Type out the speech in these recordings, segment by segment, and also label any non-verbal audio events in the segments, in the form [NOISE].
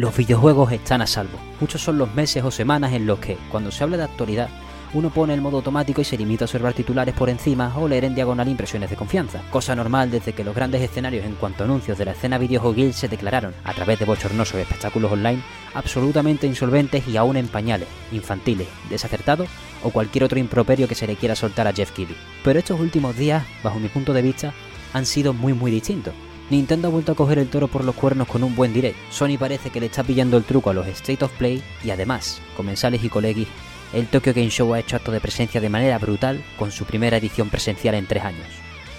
Los videojuegos están a salvo. Muchos son los meses o semanas en los que, cuando se habla de actualidad, uno pone el modo automático y se limita a observar titulares por encima o leer en diagonal impresiones de confianza. Cosa normal desde que los grandes escenarios en cuanto a anuncios de la escena videojuegil se declararon, a través de bochornosos espectáculos online, absolutamente insolventes y aún en pañales, infantiles, desacertados o cualquier otro improperio que se le quiera soltar a Jeff Keighley. Pero estos últimos días, bajo mi punto de vista, han sido muy muy distintos. Nintendo ha vuelto a coger el toro por los cuernos con un buen direct. Sony parece que le está pillando el truco a los State of Play y además, comensales y colegis, el Tokyo Game Show ha hecho acto de presencia de manera brutal con su primera edición presencial en tres años.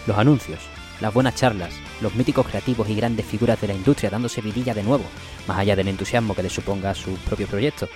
Los anuncios, las buenas charlas, los míticos creativos y grandes figuras de la industria dándose vidilla de nuevo, más allá del entusiasmo que le suponga su propio proyecto,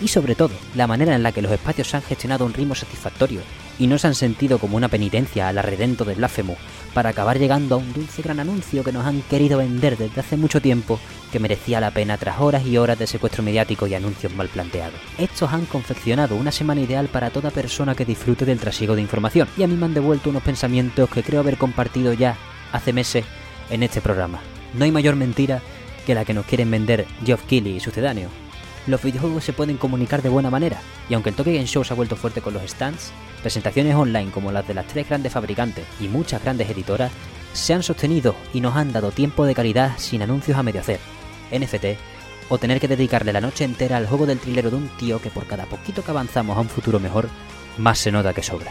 y sobre todo la manera en la que los espacios han gestionado un ritmo satisfactorio y no se han sentido como una penitencia al arredento de Blasphemous para acabar llegando a un dulce gran anuncio que nos han querido vender desde hace mucho tiempo que merecía la pena tras horas y horas de secuestro mediático y anuncios mal planteados. Estos han confeccionado una semana ideal para toda persona que disfrute del trasiego de información y a mí me han devuelto unos pensamientos que creo haber compartido ya hace meses en este programa. No hay mayor mentira que la que nos quieren vender Geoff Keighley y sucedáneos los videojuegos se pueden comunicar de buena manera, y aunque el Tokyo Game Show se ha vuelto fuerte con los stands, presentaciones online como las de las tres grandes fabricantes y muchas grandes editoras se han sostenido y nos han dado tiempo de calidad sin anuncios a medio hacer, NFT, o tener que dedicarle la noche entera al juego del trilero de un tío que por cada poquito que avanzamos a un futuro mejor, más se nota que sobra.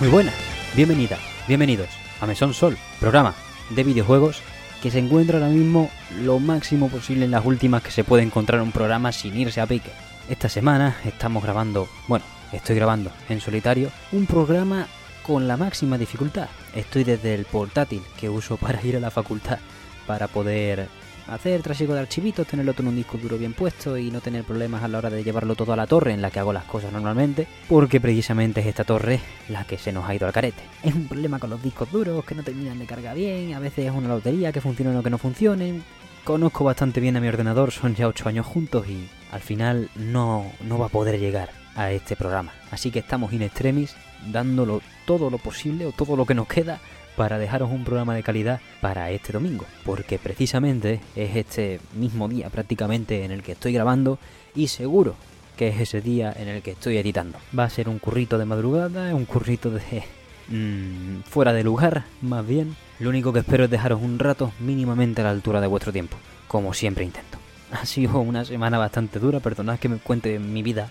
Muy buenas, bienvenidas, bienvenidos a Mesón Sol, programa de videojuegos que se encuentra ahora mismo lo máximo posible en las últimas que se puede encontrar un programa sin irse a pique. Esta semana estamos grabando, bueno, estoy grabando en solitario un programa con la máxima dificultad. Estoy desde el portátil que uso para ir a la facultad para poder hacer trasiego de archivitos, tenerlo todo en un disco duro bien puesto y no tener problemas a la hora de llevarlo todo a la torre en la que hago las cosas normalmente, porque precisamente es esta torre la que se nos ha ido al carete. Es un problema con los discos duros que no terminan de cargar bien, a veces es una lotería que funciona o que no funcione. Conozco bastante bien a mi ordenador, son ya 8 años juntos y al final no, no va a poder llegar a este programa. Así que estamos in extremis dándolo todo lo posible o todo lo que nos queda para dejaros un programa de calidad para este domingo, porque precisamente es este mismo día prácticamente en el que estoy grabando y seguro que es ese día en el que estoy editando. Va a ser un currito de madrugada, un currito de mmm, [LAUGHS] fuera de lugar, más bien. Lo único que espero es dejaros un rato mínimamente a la altura de vuestro tiempo, como siempre intento. [LAUGHS] Ha sido una semana bastante dura, perdonad que me cuente mi vida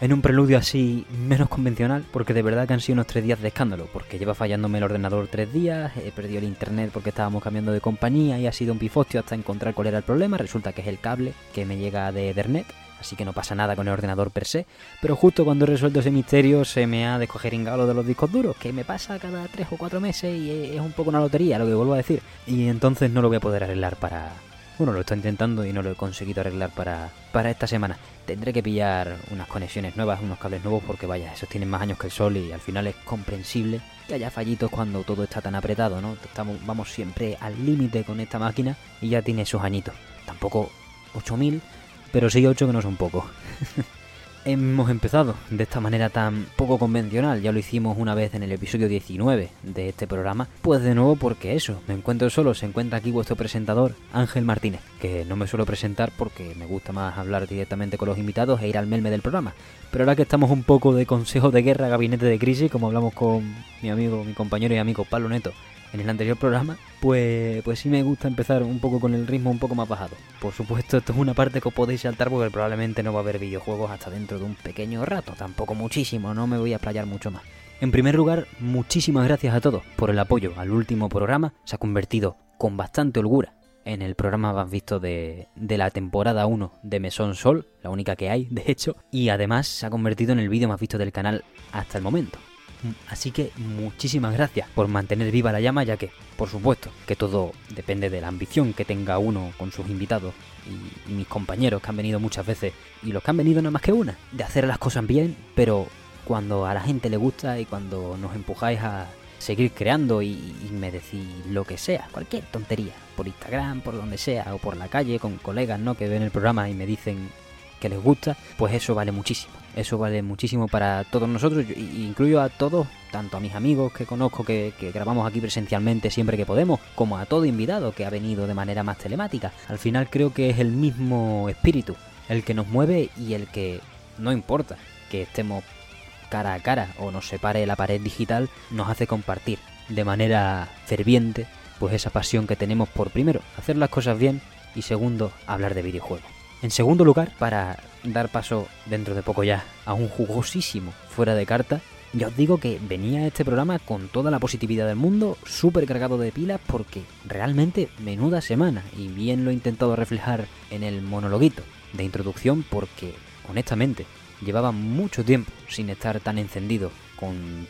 en un preludio así menos convencional, porque de verdad que han sido unos tres días de escándalo, porque lleva fallándome el ordenador tres días, he perdido el internet porque estábamos cambiando de compañía y ha sido un pifostio hasta encontrar cuál era el problema, resulta que es el cable que me llega de Ethernet, así que no pasa nada con el ordenador per se, pero justo cuando he resuelto ese misterio se me ha descogeringado lo de los discos duros, que me pasa cada tres o cuatro meses y es un poco una lotería, lo que vuelvo a decir, y entonces no lo voy a poder arreglar para, bueno, lo estoy intentando y no lo he conseguido arreglar para, para esta semana. Tendré que pillar unas conexiones nuevas, unos cables nuevos, porque vaya, esos tienen más años que el sol y al final es comprensible que haya fallitos cuando todo está tan apretado, ¿no? Estamos, vamos siempre al límite con esta máquina y ya tiene sus añitos. Tampoco 8000, pero sí 8 que no son poco. [LAUGHS] hemos empezado de esta manera tan poco convencional, ya lo hicimos una vez en el episodio 19 de este programa, pues de nuevo porque eso, me encuentro solo, se encuentra aquí vuestro presentador, Ángel Martínez, que no me suelo presentar porque me gusta más hablar directamente con los invitados e ir al melme del programa, pero ahora que estamos un poco de consejo de guerra, gabinete de crisis, como hablamos con mi amigo, mi compañero y amigo Pablo Neto, en el anterior programa, pues, pues sí me gusta empezar un poco con el ritmo un poco más bajado. Por supuesto, esto es una parte que os podéis saltar porque probablemente no va a haber videojuegos hasta dentro de un pequeño rato, tampoco muchísimo, no me voy a playar mucho más. En primer lugar, muchísimas gracias a todos por el apoyo al último programa, se ha convertido con bastante holgura en el programa más visto de, de, la temporada 1 de Mesón Sol, la única que hay, de hecho, y además se ha convertido en el vídeo más visto del canal hasta el momento. Así que muchísimas gracias por mantener viva la llama, ya que, por supuesto, que todo depende de la ambición que tenga uno con sus invitados y, mis compañeros que han venido muchas veces y los que han venido no más que una, de hacer las cosas bien, pero cuando a la gente le gusta y cuando nos empujáis a, seguir creando y, y me decís lo que sea, cualquier tontería, por Instagram, por donde sea, o por la calle, con colegas, ¿no? Que ven el programa y me dicen que les gusta, pues eso vale muchísimo. Eso vale muchísimo para todos nosotros, yo- incluyo a todos, tanto a mis amigos que conozco que, que grabamos aquí presencialmente siempre que podemos, como a todo invitado que ha venido de manera más telemática. Al final creo que es el mismo espíritu el que nos mueve y el que no importa que estemos cara a cara o nos separe la pared digital, nos hace compartir de manera ferviente pues esa pasión que tenemos por primero hacer las cosas bien y segundo hablar de videojuegos. En segundo lugar, para dar paso dentro de poco ya a un jugosísimo fuera de carta, ya os digo que venía este programa con toda la positividad del mundo, súper cargado de pilas, porque realmente menuda semana, y bien lo he intentado reflejar en el monologuito de introducción, porque honestamente llevaba mucho tiempo sin estar tan encendido con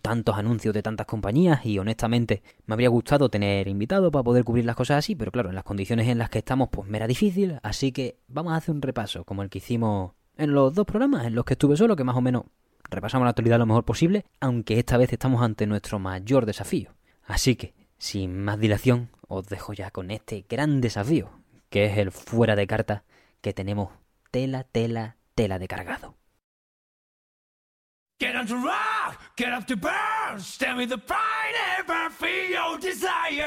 tantos anuncios de tantas compañías y honestamente me habría gustado tener invitado para poder cubrir las cosas así, pero claro, en las condiciones en las que estamos pues me era difícil, así que vamos a hacer un repaso como el que hicimos en los dos programas en los que estuve solo, que más o menos repasamos la actualidad lo mejor posible, aunque esta vez estamos ante nuestro mayor desafío. Así que, sin más dilación, os dejo ya con este gran desafío, que es el fuera de carta que tenemos tela, tela, tela de cargado. Get on to rock,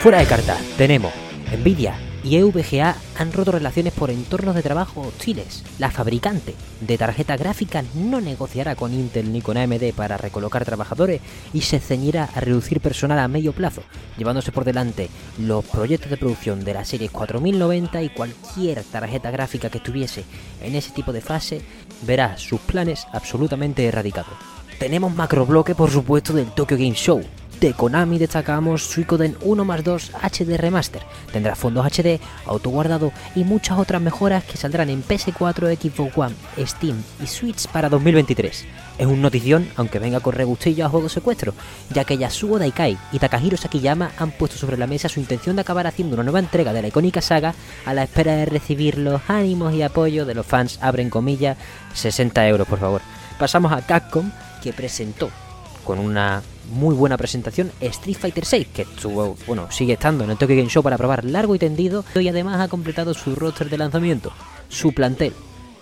Fuera de carta, tenemos Nvidia y EVGA han roto relaciones por entornos de trabajo hostiles. La fabricante de tarjeta gráfica no negociará con Intel ni con AMD para recolocar trabajadores y se ceñirá a reducir personal a medio plazo, llevándose por delante los proyectos de producción de la serie 4090 y cualquier tarjeta gráfica que estuviese en ese tipo de fase verá sus planes absolutamente erradicados. Tenemos macrobloque, por supuesto, del Tokyo Game Show. De Konami destacamos Suikoden 1 más 2 HD Remaster. Tendrá fondos HD, autoguardado y muchas otras mejoras que saldrán en PS4, Xbox One, Steam y Switch para 2023. Es un notición, aunque venga con regustillo a juego secuestro, ya que Yasuo Daikai y Takahiro Sakiyama han puesto sobre la mesa su intención de acabar haciendo una nueva entrega de la icónica saga a la espera de recibir los ánimos y apoyo de los fans, abren comillas, 60 euros por favor. Pasamos a Capcom, que presentó con una muy buena presentación Street Fighter 6, que estuvo, bueno, sigue estando en el Tokyo Game Show para probar largo y tendido y además ha completado su roster de lanzamiento. Su plantel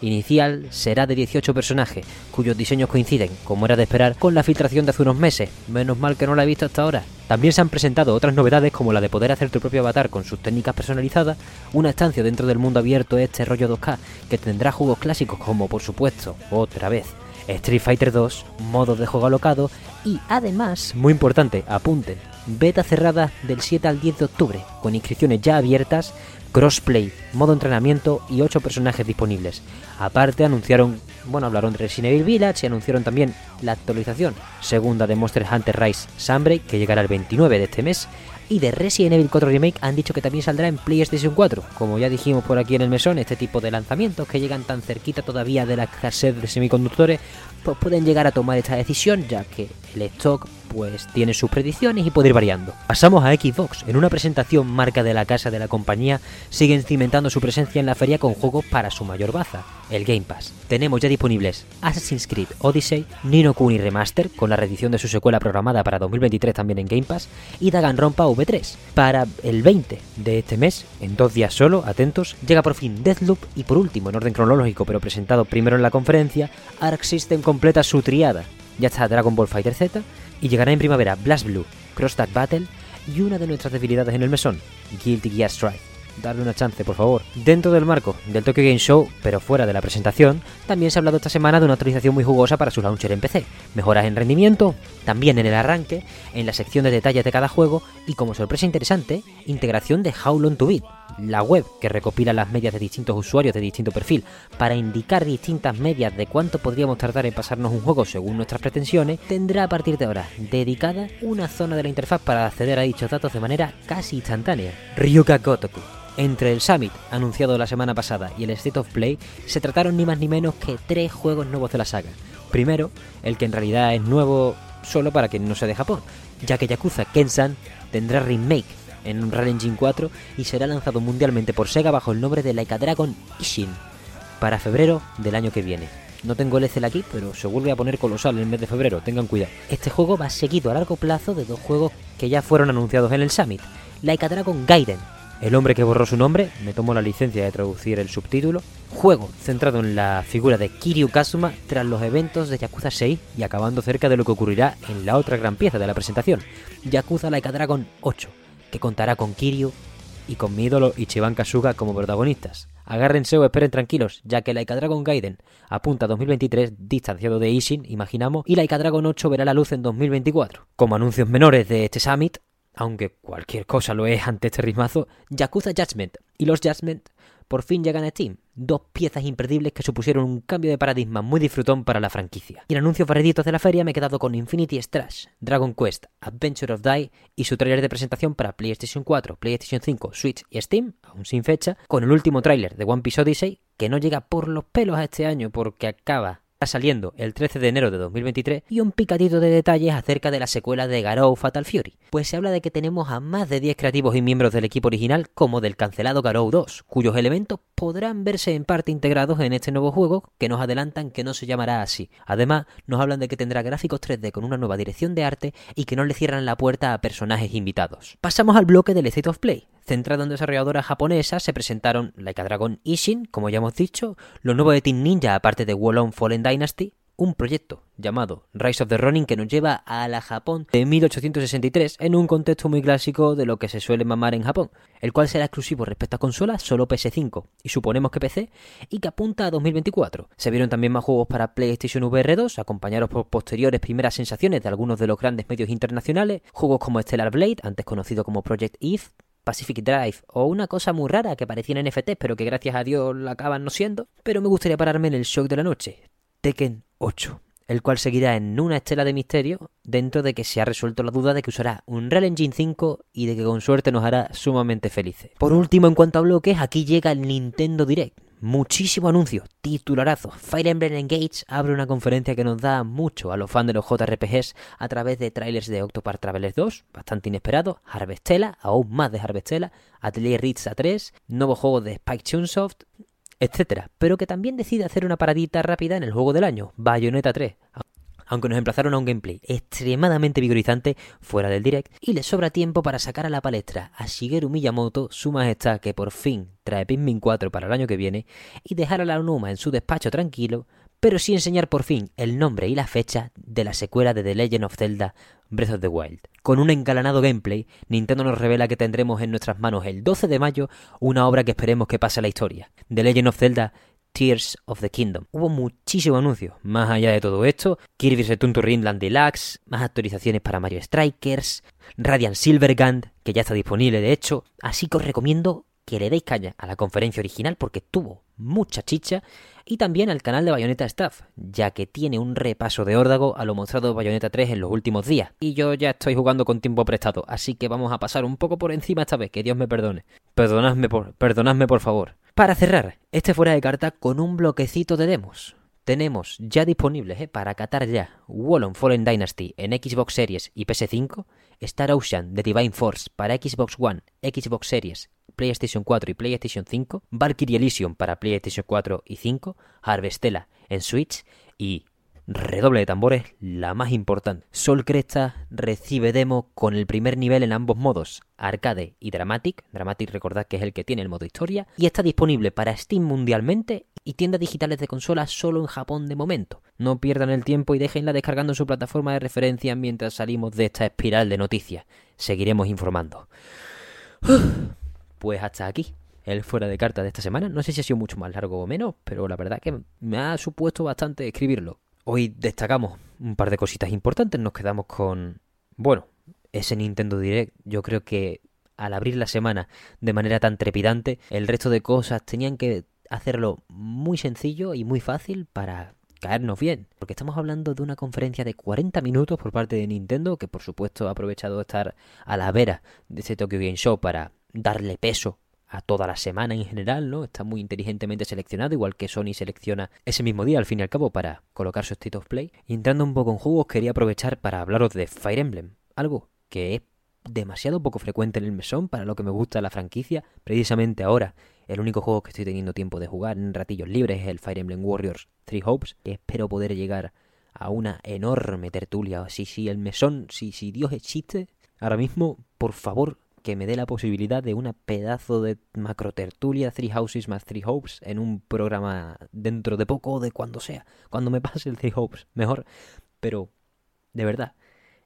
inicial será de 18 personajes, cuyos diseños coinciden, como era de esperar, con la filtración de hace unos meses. Menos mal que no la he visto hasta ahora. También se han presentado otras novedades como la de poder hacer tu propio avatar con sus técnicas personalizadas, una estancia dentro del mundo abierto este rollo 2K que tendrá juegos clásicos como por supuesto, otra vez, Street Fighter 2, modos de juego alocado y además, muy importante, apunten, beta cerrada del 7 al 10 de octubre, con inscripciones ya abiertas, crossplay, modo entrenamiento y 8 personajes disponibles. Aparte anunciaron, bueno, hablaron de Resident Evil Village y anunciaron también la actualización segunda de Monster Hunter Rise Sunbreak que llegará el 29 de este mes y de Resident Evil 4 Remake han dicho que también saldrá en PlayStation 4. Como ya dijimos por aquí en el mesón, este tipo de lanzamientos que llegan tan cerquita todavía de la escasez de semiconductores, pues pueden llegar a tomar esta decisión ya que el stock pues tiene sus predicciones y puede ir variando. Pasamos a Xbox. En una presentación marca de la casa de la compañía, siguen cimentando su presencia en la feria con juegos para su mayor baza, el Game Pass. Tenemos ya disponibles Assassin's Creed Odyssey, Nino Kuni Remaster, con la reedición de su secuela programada para 2023 también en Game Pass, y Danganronpa V3. Para el 20 de este mes, en dos días solo, atentos, llega por fin Deathloop y por último, en orden cronológico pero presentado primero en la conferencia, Arc System completa su triada. Ya está Dragon Ball Fighter Z y llegará en primavera Blast Blue, Cross Tag Battle y una de nuestras debilidades en el mesón, Guilty Gear Strive. Darle una chance, por favor. Dentro del marco del Tokyo Game Show, pero fuera de la presentación, también se ha hablado esta semana de una actualización muy jugosa para su launcher en PC. Mejoras en rendimiento, también en el arranque, en la sección de detalles de cada juego y como sorpresa interesante, integración de How Long to Beat, la web que recopila las medias de distintos usuarios de distinto perfil para indicar distintas medias de cuánto podríamos tardar en pasarnos un juego según nuestras pretensiones, tendrá a partir de ahora dedicada una zona de la interfaz para acceder a dichos datos de manera casi instantánea. Ryuga Gotoku. Entre el Summit, anunciado la semana pasada, y el State of Play, se trataron ni más ni menos que tres juegos nuevos de la saga. Primero, el que en realidad es nuevo solo para quien no sea de Japón, ya que Yakuza Kensan tendrá remake en Unreal Engine 4 y será lanzado mundialmente por Sega bajo el nombre de Laika Dragon Ishin para febrero del año que viene. No tengo el Excel aquí, pero seguro voy a poner colosal en el mes de febrero, tengan cuidado. Este juego va seguido a largo plazo de dos juegos que ya fueron anunciados en el Summit. Like Dragon Gaiden, el hombre que borró su nombre, me tomo la licencia de traducir el subtítulo, juego centrado en la figura de Kiryu Kazuma tras los eventos de Yakuza 6 y acabando cerca de lo que ocurrirá en la otra gran pieza de la presentación, Yakuza Like Dragon 8, que contará con Kiryu y con mi ídolo Ichiban Kasuga como protagonistas. Agárrense o esperen tranquilos, ya que Laika Dragon Gaiden apunta a 2023 distanciado de Ishin, imaginamos, y Laika Dragon 8 verá la luz en 2024. Como anuncios menores de este Summit, aunque cualquier cosa lo es ante este ritmazo, Yakuza Judgment y los Judgment por fin llegan a Steam, dos piezas imperdibles que supusieron un cambio de paradigma muy disfrutón para la franquicia. Y en anuncios barreditos de la feria me he quedado con Infinity Strash, Dragon Quest, Adventure of Die y su tráiler de presentación para PlayStation 4, PlayStation 5, Switch y Steam, aún sin fecha, con el último tráiler de One Piece Odyssey, que no llega por los pelos a este año porque acaba saliendo el 13 de enero de 2023 y un picadito de detalles acerca de la secuela de Garou Fatal Fury. Pues se habla de que tenemos a más de 10 creativos y miembros del equipo original como del cancelado Garou 2, cuyos elementos podrán verse en parte integrados en este nuevo juego que nos adelantan que no se llamará así. Además, nos hablan de que tendrá gráficos 3D con una nueva dirección de arte y que no le cierran la puerta a personajes invitados. Pasamos al bloque del State of Play. Centrado en desarrolladoras japonesas, se presentaron Like a Dragon Ishin, como ya hemos dicho, lo nuevo de Team Ninja aparte de Wolong Fallen Dynasty, un proyecto llamado Rise of the Ronin que nos lleva a la Japón de 1863 en un contexto muy clásico de lo que se suele mamar en Japón, el cual será exclusivo respecto a consolas solo PS5 y suponemos que PC y que apunta a 2024. Se vieron también más juegos para PlayStation VR 2, acompañados por posteriores primeras sensaciones de algunos de los grandes medios internacionales, juegos como Stellar Blade, antes conocido como Project Eve, Pacific Drive o una cosa muy rara que parecía en NFTs pero que gracias a Dios la acaban no siendo, pero me gustaría pararme en el shock de la noche, Tekken 8, el cual seguirá en una estela de misterio dentro de que se ha resuelto la duda de que usará un Real Engine 5 y de que con suerte nos hará sumamente felices. Por último, en cuanto a bloques, aquí llega el Nintendo Direct muchísimo anuncio, titularazo. Fire Emblem Engage abre una conferencia que nos da mucho a los fans de los JRPGs a través de trailers de Octopath Traveler 2, bastante inesperado, Harvestella, aún más de Harvestella, Atelier Ritz A3, nuevo juego de Spike Chunsoft, etcétera, pero que también decide hacer una paradita rápida en el juego del año, Bayonetta 3 aunque nos emplazaron a un gameplay extremadamente vigorizante fuera del direct, y le sobra tiempo para sacar a la palestra a Shigeru Miyamoto, su majestad que por fin trae Pikmin 4 para el año que viene, y dejar a la Numa en su despacho tranquilo, pero sí enseñar por fin el nombre y la fecha de la secuela de The Legend of Zelda Breath of the Wild. Con un engalanado gameplay, Nintendo nos revela que tendremos en nuestras manos el 12 de mayo una obra que esperemos que pase a la historia. The Legend of Zelda Tears of the Kingdom. Hubo muchísimos anuncios. Más allá de todo esto, Kirby's Return to Dreamland Deluxe, más actualizaciones para Mario Strikers, Radiant Silvergun, que ya está disponible de hecho. Así que os recomiendo que le deis caña a la conferencia original porque tuvo mucha chicha y también al canal de Bayonetta Staff, ya que tiene un repaso de órdago a lo mostrado de Bayonetta 3 en los últimos días. Y yo ya estoy jugando con tiempo prestado, así que vamos a pasar un poco por encima esta vez, que Dios me perdone. Perdonadme por, perdonadme por favor. Para cerrar, este fuera de carta con un bloquecito de demos. Tenemos ya disponibles eh, para catar ya. Wallon Fallen Dynasty en Xbox Series y PS5, Star Ocean de Divine Force para Xbox One, Xbox Series, PlayStation 4 y PlayStation 5, Valkyrie Elysium para PlayStation 4 y 5, Harvestella en Switch y redoble de tambores, la más importante. Sol Cresta recibe demo con el primer nivel en ambos modos, arcade y dramatic. Dramatic recordad que es el que tiene el modo historia y está disponible para Steam mundialmente y tiendas digitales de consolas solo en Japón de momento. No pierdan el tiempo y déjenla descargando en su plataforma de referencia mientras salimos de esta espiral de noticias. Seguiremos informando. Pues hasta aquí el fuera de carta de esta semana. No sé si ha sido mucho más largo o menos, pero la verdad que me ha supuesto bastante escribirlo. Hoy destacamos un par de cositas importantes. Nos quedamos con, bueno, ese Nintendo Direct. Yo creo que al abrir la semana de manera tan trepidante, el resto de cosas tenían que hacerlo muy sencillo y muy fácil para caernos bien. Porque estamos hablando de una conferencia de 40 minutos por parte de Nintendo, que por supuesto ha aprovechado estar a la vera de ese Tokyo Game Show para darle peso a toda la semana en general, ¿no? Está muy inteligentemente seleccionado, igual que Sony selecciona ese mismo día, al fin y al cabo, para colocar su State of Play. Y entrando un poco en juegos, quería aprovechar para hablaros de Fire Emblem, algo que es demasiado poco frecuente en el mesón para lo que me gusta la franquicia, precisamente ahora, El único juego que estoy teniendo tiempo de jugar en ratillos libres es el Fire Emblem Warriors Three Hopes. Espero poder llegar a una enorme tertulia. Si, el mesón, si, si Dios existe, ahora mismo, por favor, que me dé la posibilidad de una pedazo de macro tertulia Three Houses más Three Hopes en un programa dentro de poco o de cuando sea. Cuando me pase el Three Hopes, mejor. Pero, de verdad,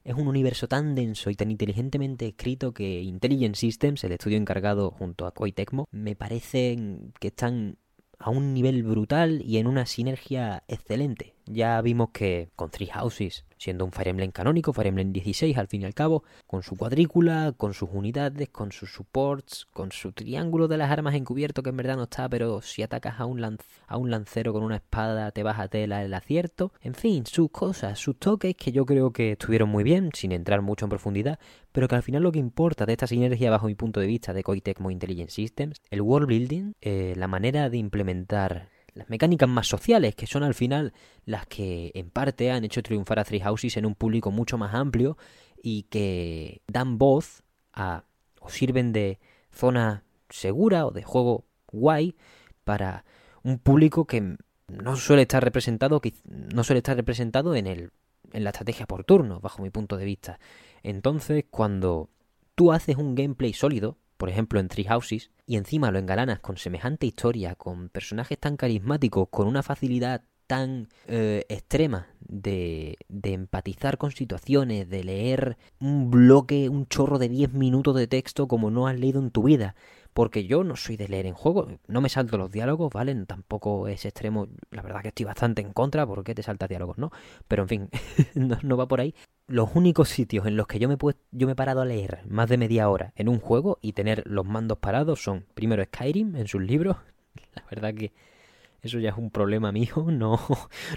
es un universo tan denso y tan inteligentemente escrito que Intelligent Systems, el estudio encargado junto a Koei Tecmo, me parecen que están a un nivel brutal y en una sinergia excelente. Ya vimos que con Three Houses, siendo un Fire Emblem canónico, Fire Emblem 16 al fin y al cabo, con su cuadrícula, con sus unidades, con sus supports, con su triángulo de las armas encubierto que en verdad no está, pero si atacas a un, a un lancero con una espada te vas a tela el acierto. En fin, sus cosas, sus toques que yo creo que estuvieron muy bien, sin entrar mucho en profundidad, pero que al final lo que importa de esta sinergia bajo mi punto de vista de Koei Tecmo Intelligent Systems, el world building, eh, la manera de implementar las mecánicas más sociales, que son al final las que en parte han hecho triunfar a Three Houses en un público mucho más amplio y que dan voz a o sirven de zona segura o de juego guay para un público que no suele estar representado que no suele estar representado en el en la estrategia por turno bajo mi punto de vista. Entonces cuando tú haces un gameplay sólido por ejemplo en Three Houses, y encima lo engalanas con semejante historia, con personajes tan carismáticos, con una facilidad tan eh, extrema de, de, empatizar con situaciones, de leer un bloque, un chorro de 10 minutos de texto como no has leído en tu vida, porque yo no soy de leer en juego, no me salto los diálogos, ¿vale? Tampoco es extremo, la verdad que estoy bastante en contra, porque te saltas diálogos, no? Pero en fin, [LAUGHS] no, va por ahí. Los únicos sitios en los que yo me, yo me he parado a leer más de media hora en un juego y tener los mandos parados son, primero Skyrim en sus libros, [LAUGHS] la verdad que eso ya es un problema mío, [LAUGHS] no,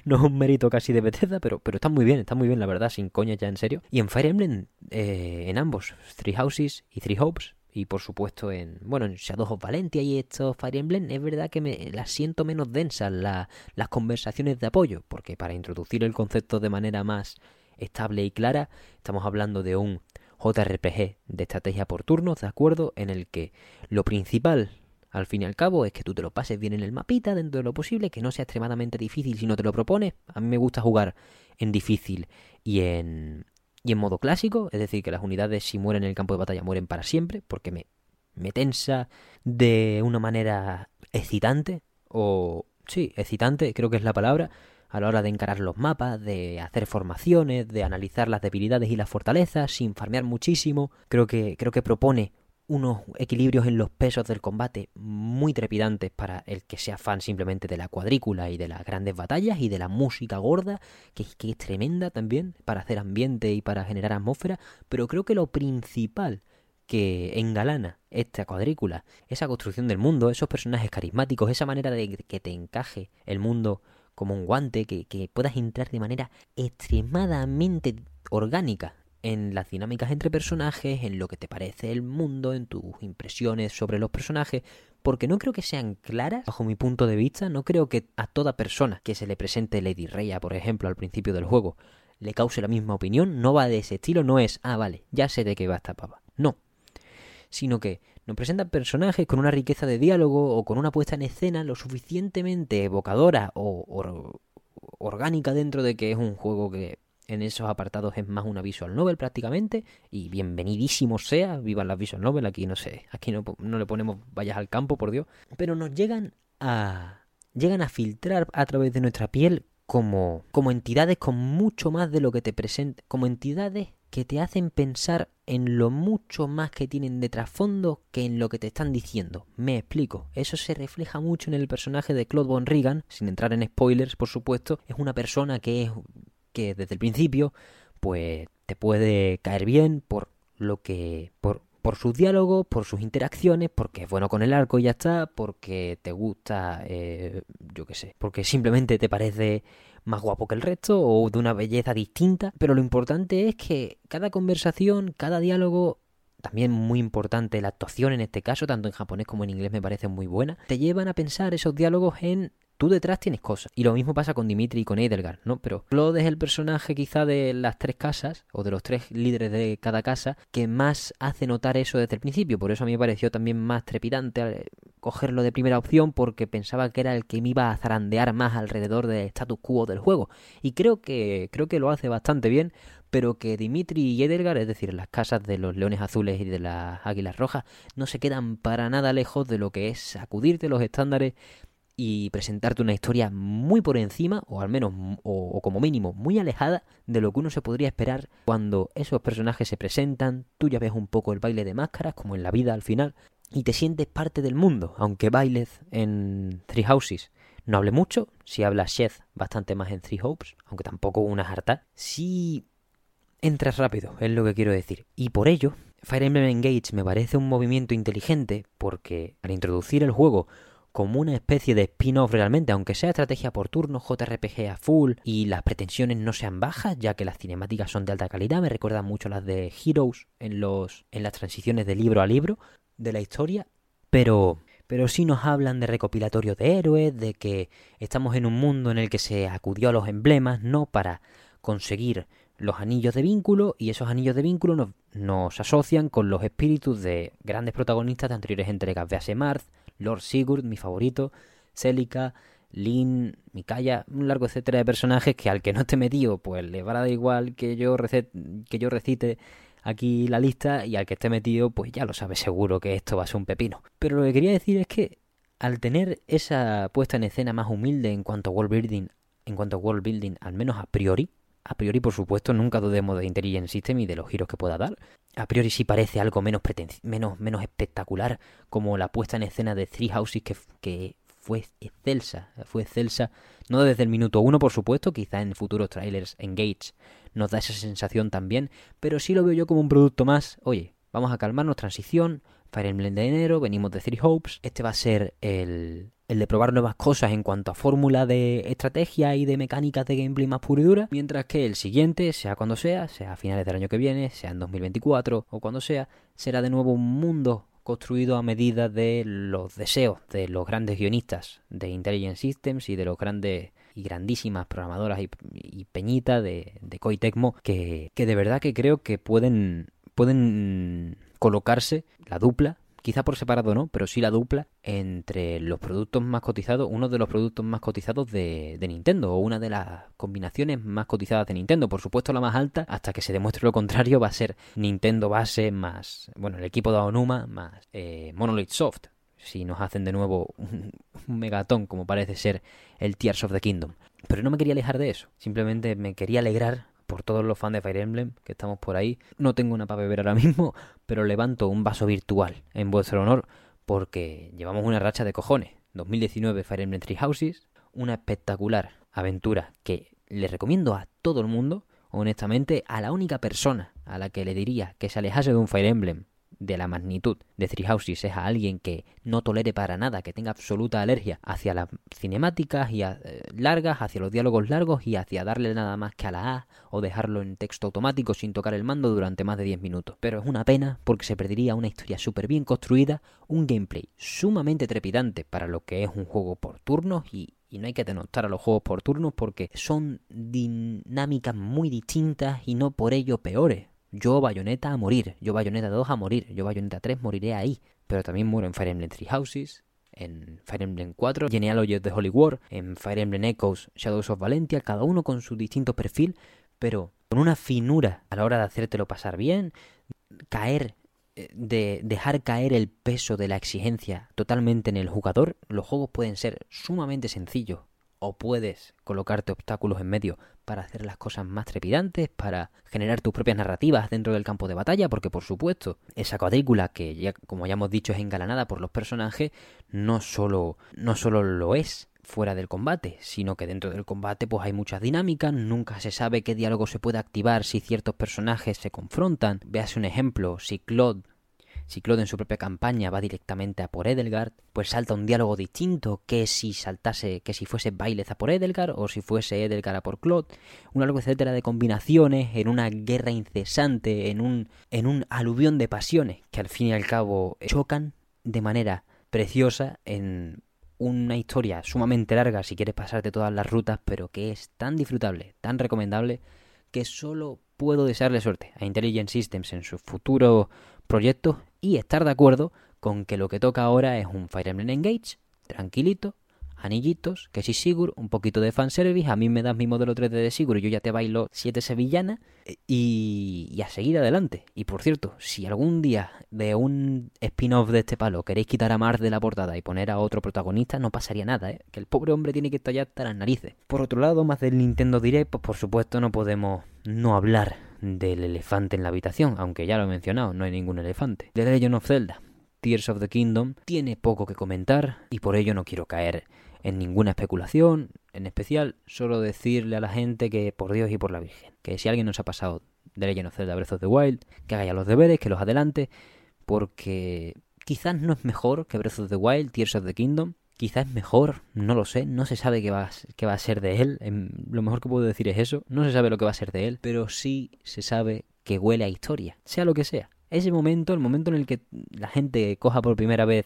no es un mérito casi de Bethesda, pero, pero está muy bien, está muy bien, la verdad, sin coña ya en serio. Y en Fire Emblem, eh, en ambos, Three Houses y Three Hopes, y por supuesto en bueno en Shadow of Valentia y estos Fire Emblem es verdad que me las siento menos densas las conversaciones de apoyo porque para introducir el concepto de manera más estable y clara. Estamos hablando de un JRPG de estrategia por turnos de acuerdo en el que lo principal al fin y al cabo es que tú te lo pases bien en el mapita dentro de lo posible que no sea extremadamente difícil si no te lo propones. A mí me gusta jugar en difícil y en y en modo clásico, es decir, que las unidades si mueren en el campo de batalla mueren para siempre, porque me, me tensa de una manera excitante, o sí, excitante, creo que es la palabra, a la hora de encarar los mapas, de hacer formaciones, de analizar las debilidades y las fortalezas, sin farmear muchísimo. Creo que, creo que propone unos equilibrios en los pesos del combate muy trepidantes para el que sea fan simplemente de la cuadrícula y de las grandes batallas y de la música gorda, que, es tremenda también para hacer ambiente y para generar atmósfera, pero creo que lo principal que engalana esta cuadrícula, esa construcción del mundo, esos personajes carismáticos, esa manera de que te encaje el mundo como un guante, que, que puedas entrar de manera extremadamente orgánica en las dinámicas entre personajes, en lo que te parece el mundo, en tus impresiones sobre los personajes, porque no creo que sean claras, bajo mi punto de vista, no creo que a toda persona que se le presente Lady Rhea, por ejemplo, al principio del juego, le cause la misma opinión, no va de ese estilo, no es, ah, vale, ya sé de qué va esta papa. No. Sino que nos presentan personajes con una riqueza de diálogo o con una puesta en escena lo suficientemente evocadora o orgánica dentro de que es un juego que en esos apartados es más una visual novel prácticamente. Y bienvenidísimo sea, vivan las visual novel, aquí no sé, aquí no, no, le ponemos vayas al campo, por Dios, pero nos llegan a llegan a filtrar a través de nuestra piel como como entidades con mucho más de lo que te presentan, como entidades que te hacen pensar en lo mucho más que tienen de trasfondo que en lo que te están diciendo. Me explico. Eso se refleja mucho en el personaje de Claude Von Regan, sin entrar en spoilers, por supuesto. Es una persona que es que desde el principio pues te puede caer bien por lo que por, por sus diálogos, por sus interacciones, porque es bueno con el arco y ya está, porque te gusta, eh, yo qué sé, porque simplemente te parece más guapo que el resto o de una belleza distinta, pero lo importante es que cada conversación, cada diálogo, también muy importante la actuación en este caso, tanto en japonés como en inglés me parece muy buena, te llevan a pensar esos diálogos en tú detrás tienes cosas. Y lo mismo pasa con Dimitri y con Edelgard, ¿no? Pero Claude es el personaje quizá de las tres casas, o de los tres líderes de cada casa, que más hace notar eso desde el principio. Por eso a mí me pareció también más trepidante eh, cogerlo de primera opción, porque pensaba que era el que me iba a zarandear más alrededor del status quo del juego. Y creo que, creo que lo hace bastante bien, pero que Dimitri y Edelgar, es decir, las casas de los leones azules y de las águilas rojas, no se quedan para nada lejos de lo que es sacudirte los estándares y presentarte una historia muy por encima, o al menos, o, como mínimo, muy alejada de lo que uno se podría esperar cuando esos personajes se presentan, tú ya ves un poco el baile de máscaras, como en la vida al final, y te sientes parte del mundo, aunque bailes en Three Houses. No hable mucho, si habla Seth bastante más en Three Hopes, aunque tampoco una harta. Si entras rápido, es lo que quiero decir. Y por ello, Fire Emblem Engage me parece un movimiento inteligente porque al introducir el juego como una especie de spin-off realmente, aunque sea estrategia por turno, JRPG a full y las pretensiones no sean bajas, ya que las cinemáticas son de alta calidad, me recuerdan mucho las de Heroes en los en las transiciones de libro a libro de la historia, pero pero sí nos hablan de recopilatorio de héroes, de que estamos en un mundo en el que se acudió a los emblemas no para conseguir los anillos de vínculo y esos anillos de vínculo nos, nos asocian con los espíritus de grandes protagonistas de anteriores entregas de Asemarth, Lord Sigurd, mi favorito, Celica, Lin, Mikaya, un largo etcétera de personajes que al que no esté metido, pues le va a dar igual que yo, que yo recite aquí la lista y al que esté metido, pues ya lo sabe seguro que esto va a ser un pepino. Pero lo que quería decir es que al tener esa puesta en escena más humilde en cuanto a world building, en cuanto a world building, al menos a priori, a priori por supuesto nunca dudemos de Intelligent System y de los giros que pueda dar, a priori sí parece algo menos, menos, menos espectacular, como la puesta en escena de Three Houses que, que fue excelsa, fue excelsa, no desde el minuto uno, por supuesto, quizá en futuros trailers Engage nos da esa sensación también, pero sí lo veo yo como un producto más, oye, vamos a calmarnos, transición, Fire Emblem de enero, venimos de Three Hopes, este va a ser el, el de probar nuevas cosas en cuanto a fórmula de estrategia y de mecánicas de gameplay más pura y dura, mientras que el siguiente, sea cuando sea, sea a finales del año que viene, sea en 2024 o cuando sea, será de nuevo un mundo construido a medida de los deseos de los grandes guionistas de Intelligent Systems y de los grandes y grandísimas programadoras y, peñitas de, de Tecmo que, que de verdad que creo que pueden, pueden colocarse la dupla quizá por separado no, pero sí la dupla entre los productos más cotizados, uno de los productos más cotizados de, Nintendo, o una de las combinaciones más cotizadas de Nintendo. Por supuesto, la más alta, hasta que se demuestre lo contrario, va a ser Nintendo base más, bueno, el equipo de Aonuma más eh, Monolith Soft. Si nos hacen de nuevo un, un megatón, como parece ser el Tears of the Kingdom. Pero no me quería alejar de eso. Simplemente me quería alegrar por todos los fans de Fire Emblem que estamos por ahí. No tengo una para beber ahora mismo, [LAUGHS] pero levanto un vaso virtual en vuestro honor porque llevamos una racha de cojones. 2019 Fire Emblem Three Houses, una espectacular aventura que le recomiendo a todo el mundo. Honestamente, a la única persona a la que le diría que se alejase de un Fire Emblem de la magnitud de Three Houses es a alguien que no tolere para nada, que tenga absoluta alergia hacia las cinemáticas y eh, largas, hacia los diálogos largos y hacia darle nada más que a la A o dejarlo en texto automático sin tocar el mando durante más de 10 minutos. Pero es una pena porque se perdería una historia súper bien construida, un gameplay sumamente trepidante para lo que es un juego por turnos y, y no hay que denostar a los juegos por turnos porque son dinámicas muy distintas y no por ello peores. Yo Bayonetta a morir, yo Bayonetta 2 a morir, yo Bayonetta 3 moriré ahí. Pero también muero en Fire Emblem Three Houses, en Fire Emblem 4, Genealogy the Holy War, en Fire Emblem Echoes, Shadows of Valentia, cada uno con su distinto perfil, pero con una finura a la hora de hacértelo pasar bien, caer eh, de dejar caer el peso de la exigencia totalmente en el jugador, los juegos pueden ser sumamente sencillos o puedes colocarte obstáculos en medio para hacer las cosas más trepidantes, para generar tus propias narrativas dentro del campo de batalla, porque por supuesto, esa cuadrícula que ya, como ya hemos dicho, es engalanada por los personajes, no solo, no solo lo es fuera del combate, sino que dentro del combate pues hay muchas dinámicas, nunca se sabe qué diálogo se puede activar si ciertos personajes se confrontan. Veas un ejemplo, si Claude si Claude en su propia campaña va directamente a por Edelgard, pues salta un diálogo distinto que si saltase, que si fuese Bailez a por Edelgard o si fuese Edelgard a por Claude, un largo etcétera de combinaciones en una guerra incesante, en un, en un aluvión de pasiones que al fin y al cabo chocan de manera preciosa en una historia sumamente larga si quieres pasarte todas las rutas, pero que es tan disfrutable, tan recomendable, que solo puedo desearle suerte a Intelligent Systems en su futuro proyecto y estar de acuerdo con que lo que toca ahora es un Fire Emblem Engage, tranquilito, anillitos, que si Sigur, un poquito de fanservice, a mí me das mi modelo 3D de Sigur y yo ya te bailo 7 sevillanas y, y, a seguir adelante. Y por cierto, si algún día de un spin-off de este palo queréis quitar a Mars de la portada y poner a otro protagonista, no pasaría nada, ¿eh? que el pobre hombre tiene que estallar hasta las narices. Por otro lado, más del Nintendo Direct, pues por supuesto no podemos no hablar del elefante en la habitación, aunque ya lo he mencionado, no hay ningún elefante. The Legend of Zelda. Tears of the Kingdom tiene poco que comentar y por ello no quiero caer en ninguna especulación, en especial solo decirle a la gente que por Dios y por la Virgen, que si alguien nos ha pasado de Legend of Zelda Breath of the Wild, que haga ya los deberes, que los adelante, porque quizás no es mejor que Breath of the Wild, Tears of the Kingdom, quizás es mejor, no lo sé, no se sabe qué va, qué va a ser de él, lo mejor que puedo decir es eso, no se sabe lo que va a ser de él, pero sí se sabe que huele a historia, sea lo que sea. Ese momento, el momento en el que la gente coja por primera vez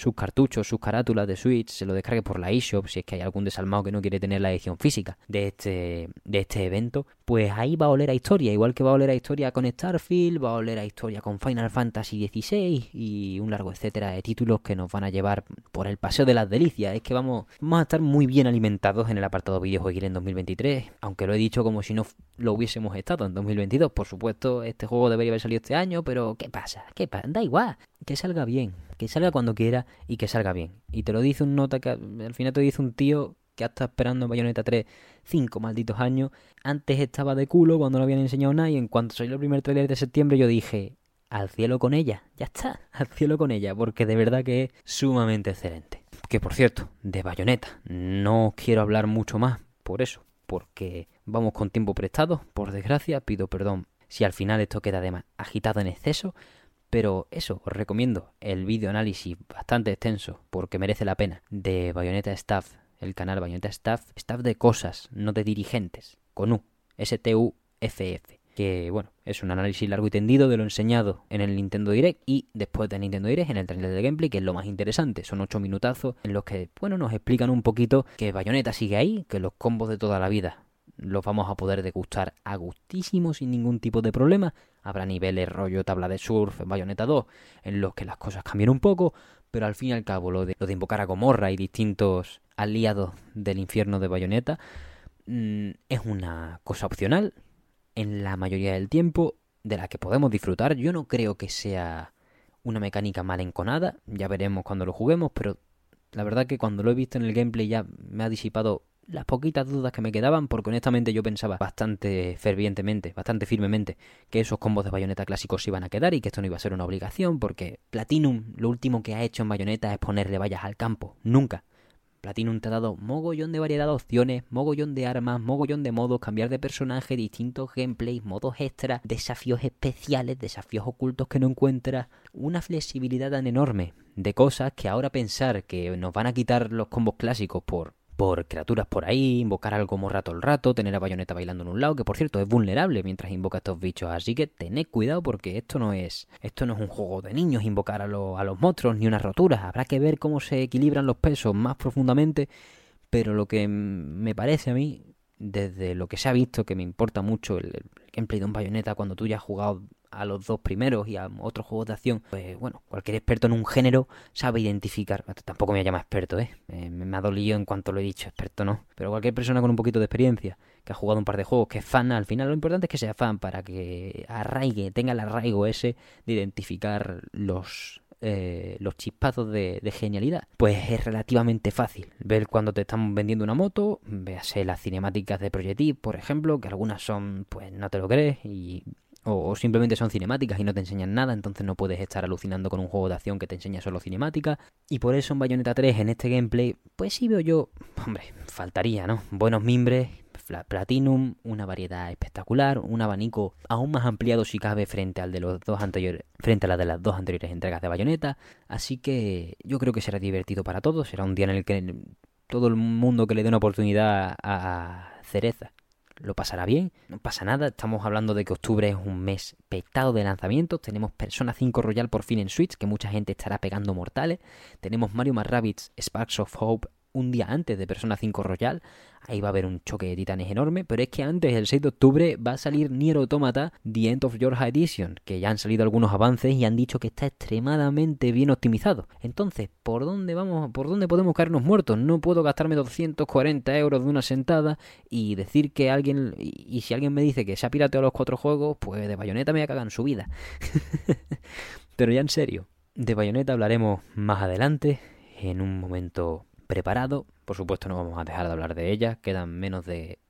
sus cartuchos, sus carátulas de Switch, se lo descargue por la eShop, si es que hay algún desalmado que no quiere tener la edición física de este, de este evento, pues ahí va a oler a historia, igual que va a oler a historia con Starfield, va a oler a historia con Final Fantasy XVI y un largo etcétera de títulos que nos van a llevar por el paseo de las delicias. Es que vamos, vamos a estar muy bien alimentados en el apartado videojuegos en 2023, aunque lo he dicho como si no lo hubiésemos estado en 2022. Por supuesto, este juego debería haber salido este año, pero ¿qué pasa? ¿Qué pasa? Da igual, que salga bien, que salga cuando quiera y que salga bien. Y te lo dice un nota que al final te dice un tío que ha estado esperando Bayonetta 3 cinco malditos años. Antes estaba de culo cuando no habían enseñado nada y en cuanto salió el primer trailer de septiembre yo dije, al cielo con ella, ya está, [LAUGHS] al cielo con ella, porque de verdad que es sumamente excelente. Que por cierto, de Bayonetta, no quiero hablar mucho más por eso, porque vamos con tiempo prestado, por desgracia, pido perdón si al final esto queda de más agitado en exceso, pero eso, os recomiendo el vídeo análisis bastante extenso, porque merece la pena, de Bayonetta Staff, el canal Bayonetta Staff, Staff de cosas, no de dirigentes, con U, S-T-U-F-F. Que bueno, es un análisis largo y tendido de lo enseñado en el Nintendo Direct y después del Nintendo Direct en el trailer de gameplay, que es lo más interesante. Son ocho minutazos en los que, bueno, nos explican un poquito que Bayonetta sigue ahí, que los combos de toda la vida los vamos a poder degustar a gustísimo sin ningún tipo de problema. Habrá niveles rollo tabla de surf en Bayonetta 2 en los que las cosas cambian un poco, pero al fin y al cabo lo de, invocar a Gomorra y distintos aliados del infierno de Bayonetta mmm, es una cosa opcional en la mayoría del tiempo de la que podemos disfrutar. Yo no creo que sea una mecánica mal enconada, ya veremos cuando lo juguemos, pero la verdad que cuando lo he visto en el gameplay ya me ha disipado las poquitas dudas que me quedaban, porque honestamente yo pensaba bastante fervientemente, bastante firmemente, que esos combos de bayoneta clásicos se iban a quedar y que esto no iba a ser una obligación, porque Platinum lo último que ha hecho en bayoneta es ponerle vallas al campo, nunca. Platinum te ha dado mogollón de variedad de opciones, mogollón de armas, mogollón de modos, cambiar de personaje, distintos gameplays, modos extra, desafíos especiales, desafíos ocultos que no encuentras, una flexibilidad tan enorme de cosas que ahora pensar que nos van a quitar los combos clásicos por por criaturas por ahí, invocar algo como rato el rato, tener a bayoneta bailando en un lado, que por cierto es vulnerable mientras invoca a estos bichos, así que tened cuidado porque esto no es esto no es un juego de niños invocar a, lo, a los monstruos ni unas roturas, habrá que ver cómo se equilibran los pesos más profundamente, pero lo que me parece a mí desde lo que se ha visto que me importa mucho el, el gameplay de un bayoneta cuando tú ya has jugado a los dos primeros y a otros juegos de acción, pues bueno, cualquier experto en un género sabe identificar. Tampoco me llama experto, ¿eh? me ha dolido en cuanto lo he dicho, experto no. Pero cualquier persona con un poquito de experiencia, que ha jugado un par de juegos, que es fan, al final lo importante es que sea fan para que arraigue, tenga el arraigo ese de identificar los eh, los chispazos de, genialidad, pues es relativamente fácil ver cuando te están vendiendo una moto, véase las cinemáticas de Project Eve, por ejemplo, que algunas son, pues no te lo crees y o, simplemente son cinemáticas y no te enseñan nada, entonces no puedes estar alucinando con un juego de acción que te enseña solo cinemática. Y por eso en Bayonetta 3, en este gameplay, pues sí veo yo, hombre, faltaría, ¿no? Buenos mimbres, Platinum, una variedad espectacular, un abanico aún más ampliado si cabe frente al de los dos anteriores, frente a la de las dos anteriores entregas de Bayonetta. Así que yo creo que será divertido para todos, será un día en el que todo el mundo que le dé una oportunidad a Cereza lo pasará bien, no pasa nada, estamos hablando de que octubre es un mes petado de lanzamientos, tenemos Persona 5 Royal por fin en Switch, que mucha gente estará pegando mortales, tenemos Mario más Sparks of Hope un día antes de Persona 5 Royal. Ahí va a haber un choque de titanes enorme, pero es que antes, el 6 de octubre, va a salir Nier Automata The End of Your Edition, que ya han salido algunos avances y han dicho que está extremadamente bien optimizado. Entonces, ¿por dónde vamos? ¿Por dónde podemos caernos muertos? No puedo gastarme 240 euros de una sentada y decir que alguien... Y si alguien me dice que se ha pirateado los cuatro juegos, pues de bayoneta me voy a en su vida. [LAUGHS] pero ya en serio, de bayoneta hablaremos más adelante, en un momento preparado. Por supuesto no vamos a dejar de hablar de ella. Quedan menos de,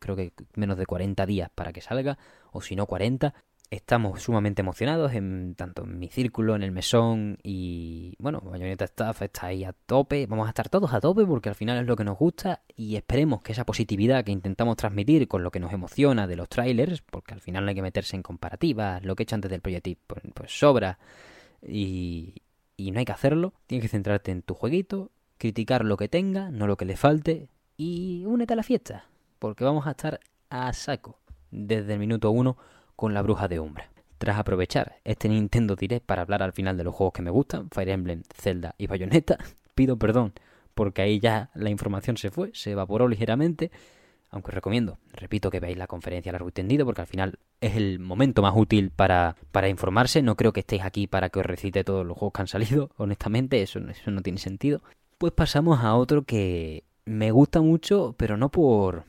creo que menos de 40 días para que salga, o si no 40. Estamos sumamente emocionados, en, tanto en mi círculo, en el mesón y bueno, Bayonetta Staff está ahí a tope. Vamos a estar todos a tope porque al final es lo que nos gusta y esperemos que esa positividad que intentamos transmitir con lo que nos emociona de los trailers, porque al final no hay que meterse en comparativas, lo que he hecho antes del proyecto pues, pues sobra y, y no hay que hacerlo. Tienes que centrarte en tu jueguito, criticar lo que tenga, no lo que le falte, y únete a la fiesta, porque vamos a estar a saco desde el minuto uno con la bruja de Umbra. Tras aprovechar este Nintendo Direct para hablar al final de los juegos que me gustan, Fire Emblem, Zelda y Bayonetta, [LAUGHS] pido perdón porque ahí ya la información se fue, se evaporó ligeramente, aunque os recomiendo, repito que veáis la conferencia largo y tendido porque al final es el momento más útil para, para informarse, no creo que estéis aquí para que os recite todos los juegos que han salido, [LAUGHS] honestamente, eso, eso no tiene sentido. Pues pasamos a otro que me gusta mucho, pero no por...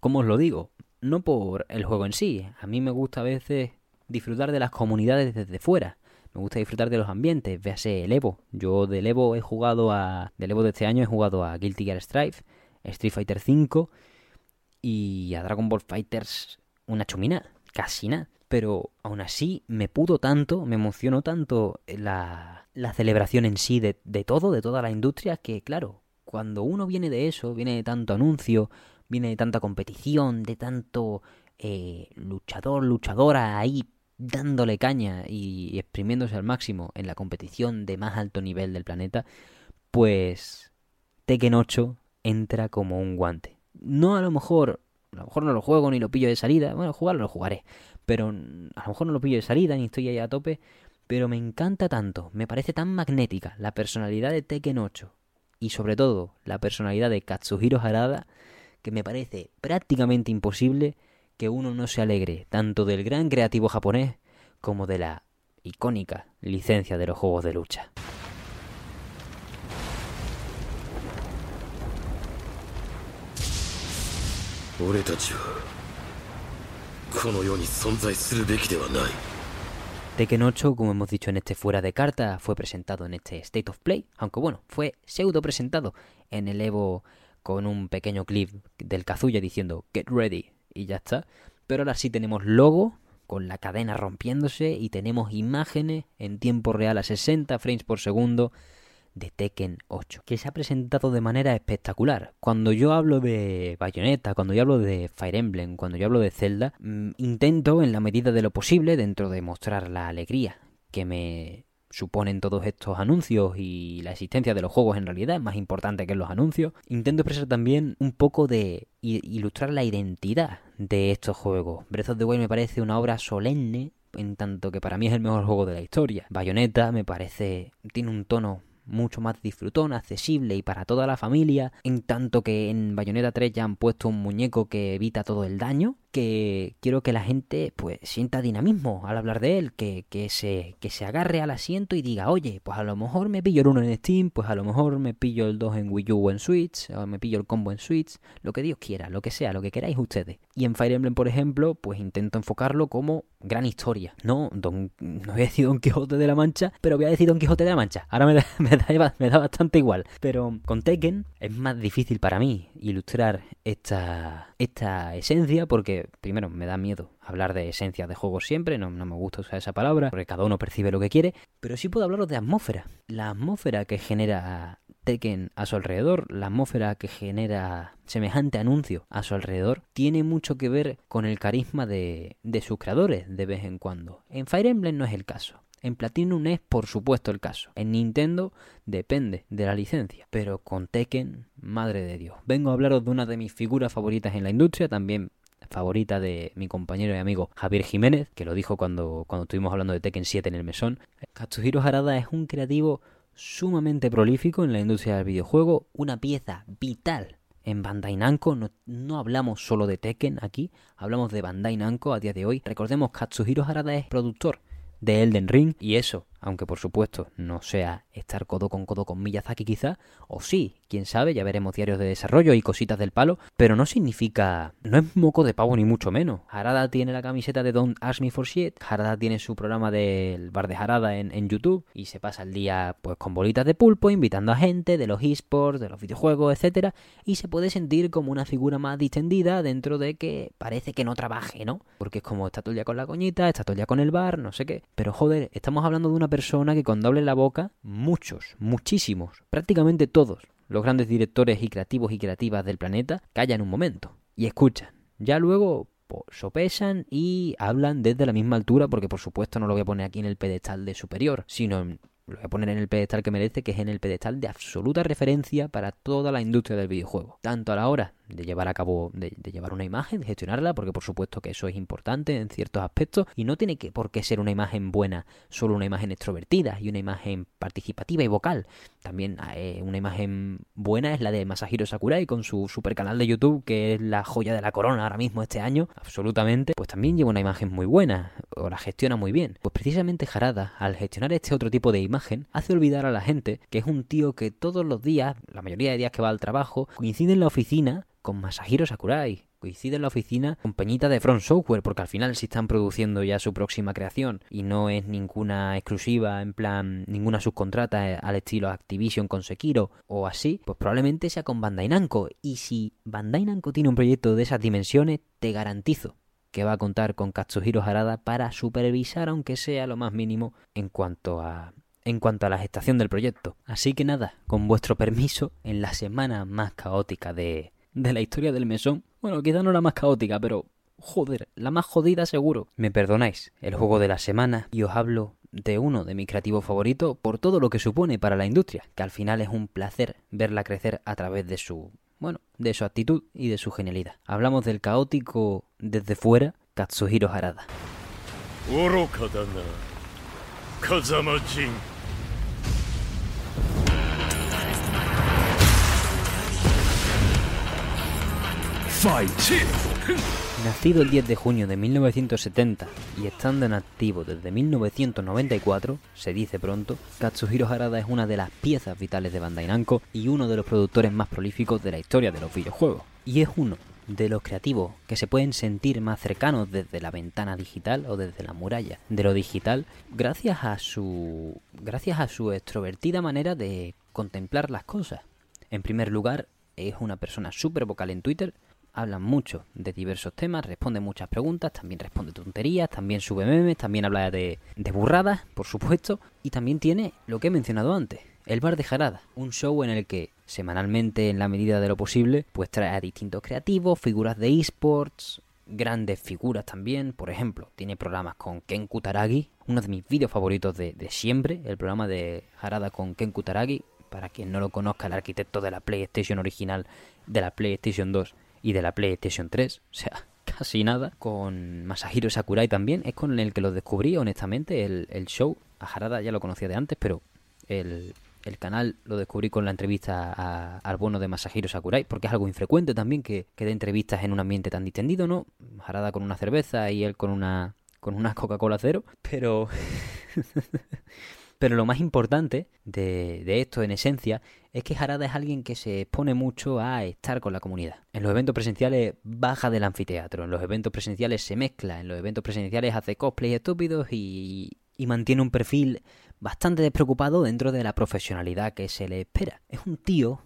¿Cómo os lo digo? No por el juego en sí. A mí me gusta a veces disfrutar de las comunidades desde fuera. Me gusta disfrutar de los ambientes, véase el Evo. Yo del Evo he jugado a... Del Evo de este año he jugado a Guilty Gear Strive, Street Fighter V y a Dragon Ball Fighters una chumina, casi nada. Pero aún así me pudo tanto, me emocionó tanto la, la celebración en sí de, de todo, de toda la industria, que claro, cuando uno viene de eso, viene de tanto anuncio, viene de tanta competición, de tanto eh, luchador, luchadora ahí dándole caña y exprimiéndose al máximo en la competición de más alto nivel del planeta, pues Tekken 8 entra como un guante. No a lo mejor, a lo mejor no lo juego ni lo pillo de salida, bueno, jugarlo lo jugaré, pero a lo mejor no lo pillo de salida ni estoy ahí a tope, pero me encanta tanto, me parece tan magnética la personalidad de Tekken 8 y sobre todo la personalidad de Katsuhiro Harada que me parece prácticamente imposible que uno no se alegre tanto del gran creativo japonés como de la icónica licencia de los juegos de lucha. Tekken 8, como hemos dicho en este fuera de carta, fue presentado en este State of Play, aunque bueno, fue pseudo presentado en el Evo con un pequeño clip del Kazuya diciendo Get ready y ya está. Pero ahora sí tenemos logo con la cadena rompiéndose y tenemos imágenes en tiempo real a 60 frames por segundo de Tekken 8, que se ha presentado de manera espectacular. Cuando yo hablo de Bayonetta, cuando yo hablo de Fire Emblem, cuando yo hablo de Zelda, mm, intento en la medida de lo posible, dentro de mostrar la alegría que me suponen todos estos anuncios y la existencia de los juegos en realidad más importante que los anuncios, intento expresar también un poco de ilustrar la identidad de estos juegos. Breath of the Wild me parece una obra solemne en tanto que para mí es el mejor juego de la historia. Bayonetta me parece tiene un tono mucho más disfrutón, accesible y para toda la familia, en tanto que en Bayonetta 3 ya han puesto un muñeco que evita todo el daño, que quiero que la gente pues sienta dinamismo al hablar de él, que, que, se, que se agarre al asiento y diga, oye, pues a lo mejor me pillo el 1 en Steam, pues a lo mejor me pillo el 2 en Wii U o en Switch, o me pillo el combo en Switch, lo que Dios quiera, lo que sea, lo que queráis ustedes. Y en Fire Emblem, por ejemplo, pues intento enfocarlo como gran historia. No, don, no voy a decir Don Quijote de la Mancha, pero voy a decir Don Quijote de la Mancha. Ahora me da, [LAUGHS] me da, me da bastante igual. Pero con Tekken es más difícil para mí ilustrar esta, esta esencia porque primero me da miedo hablar de esencia de juegos siempre, no, no, me gusta usar esa palabra, porque cada uno percibe lo que quiere, pero sí puedo hablaros de atmósfera. La atmósfera que genera Tekken a su alrededor, la atmósfera que genera semejante anuncio a su alrededor, tiene mucho que ver con el carisma de, de sus creadores de vez en cuando. En Fire Emblem no es el caso. En Platinum es por supuesto el caso. En Nintendo depende de la licencia. Pero con Tekken, madre de Dios. Vengo a hablaros de una de mis figuras favoritas en la industria, también favorita de mi compañero y amigo Javier Jiménez, que lo dijo cuando, cuando estuvimos hablando de Tekken 7 en el mesón. Katsuhiro Harada es un creativo sumamente prolífico en la industria del videojuego, una pieza vital en Bandai Namco. No, no, hablamos solo de Tekken aquí, hablamos de Bandai Namco a día de hoy. Recordemos Katsuhiro Harada es productor de Elden Ring y eso, aunque por supuesto no sea estar codo con codo con Miyazaki quizá, o sí, quién sabe, ya veremos diarios de desarrollo y cositas del palo, pero no significa, no es moco de pavo ni mucho menos. Harada tiene la camiseta de Don't Ask Me For Shit, Harada tiene su programa del bar de Harada en, en YouTube y se pasa el día pues con bolitas de pulpo, invitando a gente de los esports, de los videojuegos, etcétera, y se puede sentir como una figura más distendida dentro de que parece que no trabaje, ¿no? Porque es como está todo el con la coñita, está todo el con el bar, no sé qué, pero joder, estamos hablando de una persona que cuando abre la boca, muchos, muchísimos, prácticamente todos los grandes directores y creativos y creativas del planeta callan un momento y escuchan. Ya luego pues, sopesan y hablan desde la misma altura, porque por supuesto no lo voy a poner aquí en el pedestal de superior, sino lo voy a poner en el pedestal que merece, que es en el pedestal de absoluta referencia para toda la industria del videojuego. Tanto a la hora de llevar a cabo, de, de, llevar una imagen, de gestionarla, porque por supuesto que eso es importante en ciertos aspectos y no tiene que por qué ser una imagen buena, solo una imagen extrovertida y una imagen participativa y vocal. También eh, una imagen buena es la de Masahiro Sakurai con su super canal de YouTube, que es la joya de la corona ahora mismo este año, absolutamente, pues también lleva una imagen muy buena, o la gestiona muy bien. Pues precisamente Harada, al gestionar este otro tipo de imagen, hace olvidar a la gente que es un tío que todos los días, la mayoría de días que va al trabajo, coincide en la oficina con Masahiro Sakurai. Coincide en la oficina con Peñita de Front Software, porque al final si están produciendo ya su próxima creación y no es ninguna exclusiva, en plan, ninguna subcontrata al estilo Activision con Sekiro o así, pues probablemente sea con Bandai Namco. Y si Bandai Namco tiene un proyecto de esas dimensiones, te garantizo que va a contar con Katsuhiro Harada para supervisar, aunque sea lo más mínimo, en cuanto a en cuanto a la gestación del proyecto. Así que nada, con vuestro permiso, en la semana más caótica de, de la historia del mesón. Bueno, quizá no la más caótica, pero joder, la más jodida seguro. Me perdonáis, el juego de la semana y os hablo de uno de mis creativos favoritos por todo lo que supone para la industria, que al final es un placer verla crecer a través de su, bueno, de su actitud y de su genialidad. Hablamos del caótico desde fuera, Katsuhiro Harada. Nacido el 10 de junio de 1970 y estando en activo desde 1994, se dice pronto, Katsuhiro Harada es una de las piezas vitales de Bandai Namco y uno de los productores más prolíficos de la historia de los videojuegos. Y es uno de los creativos que se pueden sentir más cercanos desde la ventana digital o desde la muralla de lo digital gracias a su gracias a su extrovertida manera de contemplar las cosas. En primer lugar, es una persona súper vocal en Twitter, habla mucho de diversos temas, responde muchas preguntas, también responde tonterías, también sube memes, también habla de, de burradas, por supuesto, y también tiene lo que he mencionado antes, el Bar de Jarada, un show en el que semanalmente, en la medida de lo posible, pues trae a distintos creativos, figuras de esports, grandes figuras también, por ejemplo, tiene programas con Ken Kutaragi, uno de mis vídeos favoritos de, de siempre, el programa de Jarada con Ken Kutaragi, para quien no lo conozca, el arquitecto de la PlayStation original, de la PlayStation 2 y de la PlayStation 3, o sea, [LAUGHS] casi nada. Con Masahiro Sakurai también, es con el que lo descubrí, honestamente, el, el show. A Harada ya lo conocía de antes, pero el, el canal lo descubrí con la entrevista a, al bono de Masahiro Sakurai, porque es algo infrecuente también que, que dé entrevistas en un ambiente tan distendido, ¿no? Harada con una cerveza y él con una, con una Coca-Cola cero, pero... [LAUGHS] Pero lo más importante de, esto, en esencia, es que Harada es alguien que se expone mucho a estar con la comunidad. En los eventos presenciales baja del anfiteatro, en los eventos presenciales se mezcla, en los eventos presenciales hace cosplay estúpidos y, y mantiene un perfil bastante despreocupado dentro de la profesionalidad que se le espera. Es un tío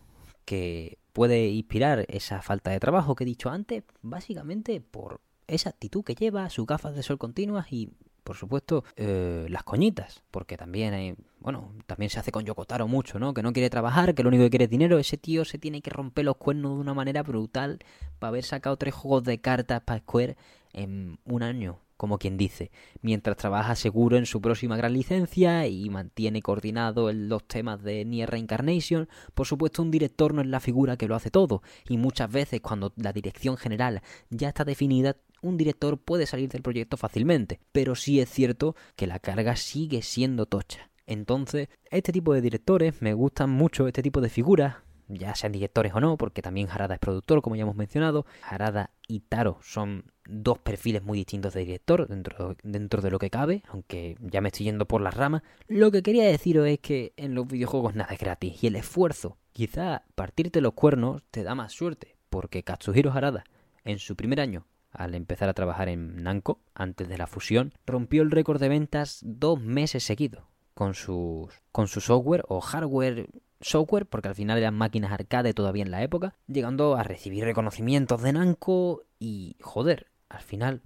que puede inspirar esa falta de trabajo que he dicho antes, básicamente por esa actitud que lleva, sus gafas de sol continuas y por supuesto, eh, las coñitas, porque también hay, bueno, también se hace con Yokotaro mucho, ¿no? Que no quiere trabajar, que lo único que quiere es dinero. Ese tío se tiene que romper los cuernos de una manera brutal para haber sacado tres juegos de cartas para Square en un año. como quien dice, mientras trabaja seguro en su próxima gran licencia y mantiene coordinado los temas de Nier Reincarnation, por supuesto un director no es la figura que lo hace todo, y muchas veces cuando la dirección general ya está definida, un director puede salir del proyecto fácilmente, pero sí es cierto que la carga sigue siendo tocha. Entonces, este tipo de directores me gustan mucho, este tipo de figuras, ya sean directores o no, porque también Harada es productor, como ya hemos mencionado. Harada y Taro son dos perfiles muy distintos de director dentro, de lo que cabe, aunque ya me estoy yendo por las ramas. Lo que quería deciros es que en los videojuegos nada es gratis y el esfuerzo, quizá partirte los cuernos te da más suerte, porque Katsuhiro Harada, en su primer año, al empezar a trabajar en Namco, antes de la fusión, rompió el récord de ventas dos meses seguidos con, sus, con su software o hardware software, porque al final eran máquinas arcade todavía en la época, llegando a recibir reconocimientos de Namco y joder, al final,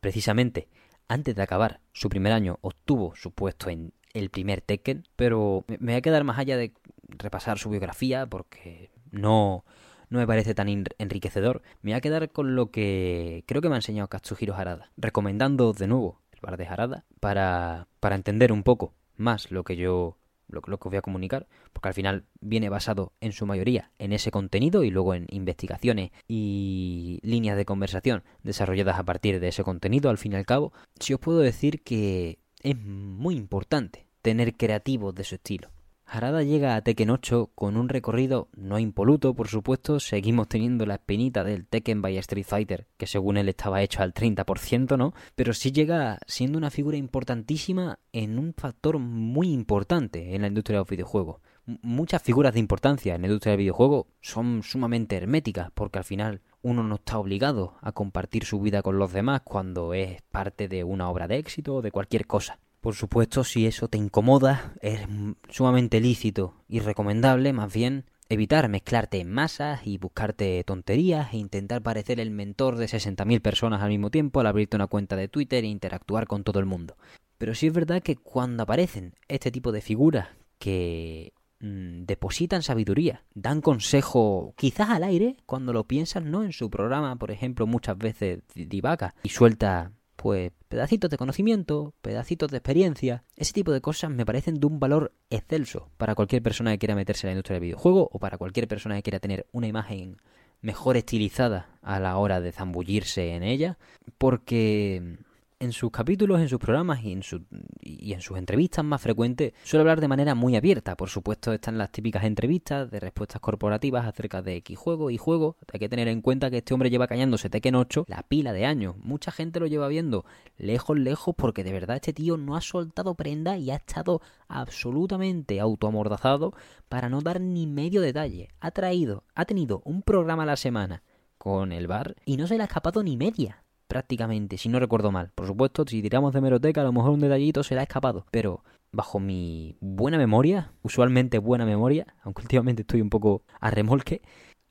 precisamente antes de acabar su primer año, obtuvo su puesto en el primer Tekken, pero me voy a quedar más allá de repasar su biografía porque no, no me parece tan enriquecedor. Me voy a quedar con lo que creo que me ha enseñado Katsuhiro Harada, recomendando de nuevo el bar de Harada para, para entender un poco más lo que yo lo, que os voy a comunicar, porque al final viene basado en su mayoría en ese contenido y luego en investigaciones y líneas de conversación desarrolladas a partir de ese contenido, al fin y al cabo, si os puedo decir que es muy importante tener creativos de su estilo. Harada llega a Tekken 8 con un recorrido no impoluto, por supuesto, seguimos teniendo la espinita del Tekken by Street Fighter, que según él estaba hecho al 30%, ¿no? Pero sí llega siendo una figura importantísima en un factor muy importante en la industria de los videojuegos. muchas figuras de importancia en la industria del videojuego son sumamente herméticas, porque al final uno no está obligado a compartir su vida con los demás cuando es parte de una obra de éxito o de cualquier cosa. Por supuesto, si eso te incomoda, es sumamente lícito y recomendable más bien evitar mezclarte en masas y buscarte tonterías e intentar parecer el mentor de 60.000 personas al mismo tiempo al abrirte una cuenta de Twitter e interactuar con todo el mundo. Pero sí es verdad que cuando aparecen este tipo de figuras que mm, depositan sabiduría, dan consejo quizás al aire, cuando lo piensan, ¿no? En su programa, por ejemplo, muchas veces divaga y suelta pues pedacitos de conocimiento, pedacitos de experiencia, ese tipo de cosas me parecen de un valor excelso para cualquier persona que quiera meterse en la industria del videojuego o para cualquier persona que quiera tener una imagen mejor estilizada a la hora de zambullirse en ella, porque en sus capítulos, en sus programas y en, su, y en sus entrevistas más frecuentes suele hablar de manera muy abierta. Por supuesto están las típicas entrevistas de respuestas corporativas acerca de X juego y juego. Hay que tener en cuenta que este hombre lleva cañándose Tekken 8 la pila de años. Mucha gente lo lleva viendo lejos, lejos, porque de verdad este tío no ha soltado prenda y ha estado absolutamente autoamordazado para no dar ni medio detalle. Ha traído, ha tenido un programa a la semana con el bar y no se le ha escapado ni media prácticamente, si no recuerdo mal. Por supuesto, si tiramos de meroteca, a lo mejor un detallito se le ha escapado. Pero bajo mi buena memoria, usualmente buena memoria, aunque [LAUGHS] últimamente estoy un poco a remolque,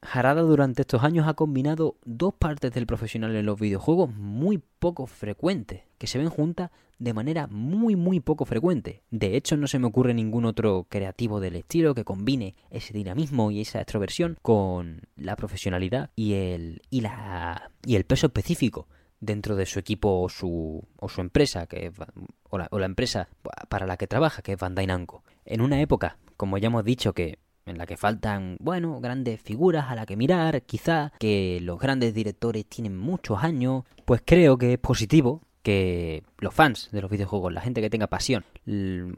Harada durante estos años ha combinado dos partes del profesional en los videojuegos muy poco frecuentes, que se ven juntas de manera muy muy poco frecuente. De hecho, no se me ocurre ningún otro creativo del estilo que combine ese dinamismo y esa extroversión con la profesionalidad y el y la y el peso específico dentro de su equipo o su, o su empresa, que o, la, o la empresa para la que trabaja, que es Bandai Namco. En una época, como ya hemos dicho, que en la que faltan, bueno, grandes figuras a la que mirar, quizá que los grandes directores tienen muchos años, pues creo que es positivo que los fans de los videojuegos, la gente que tenga pasión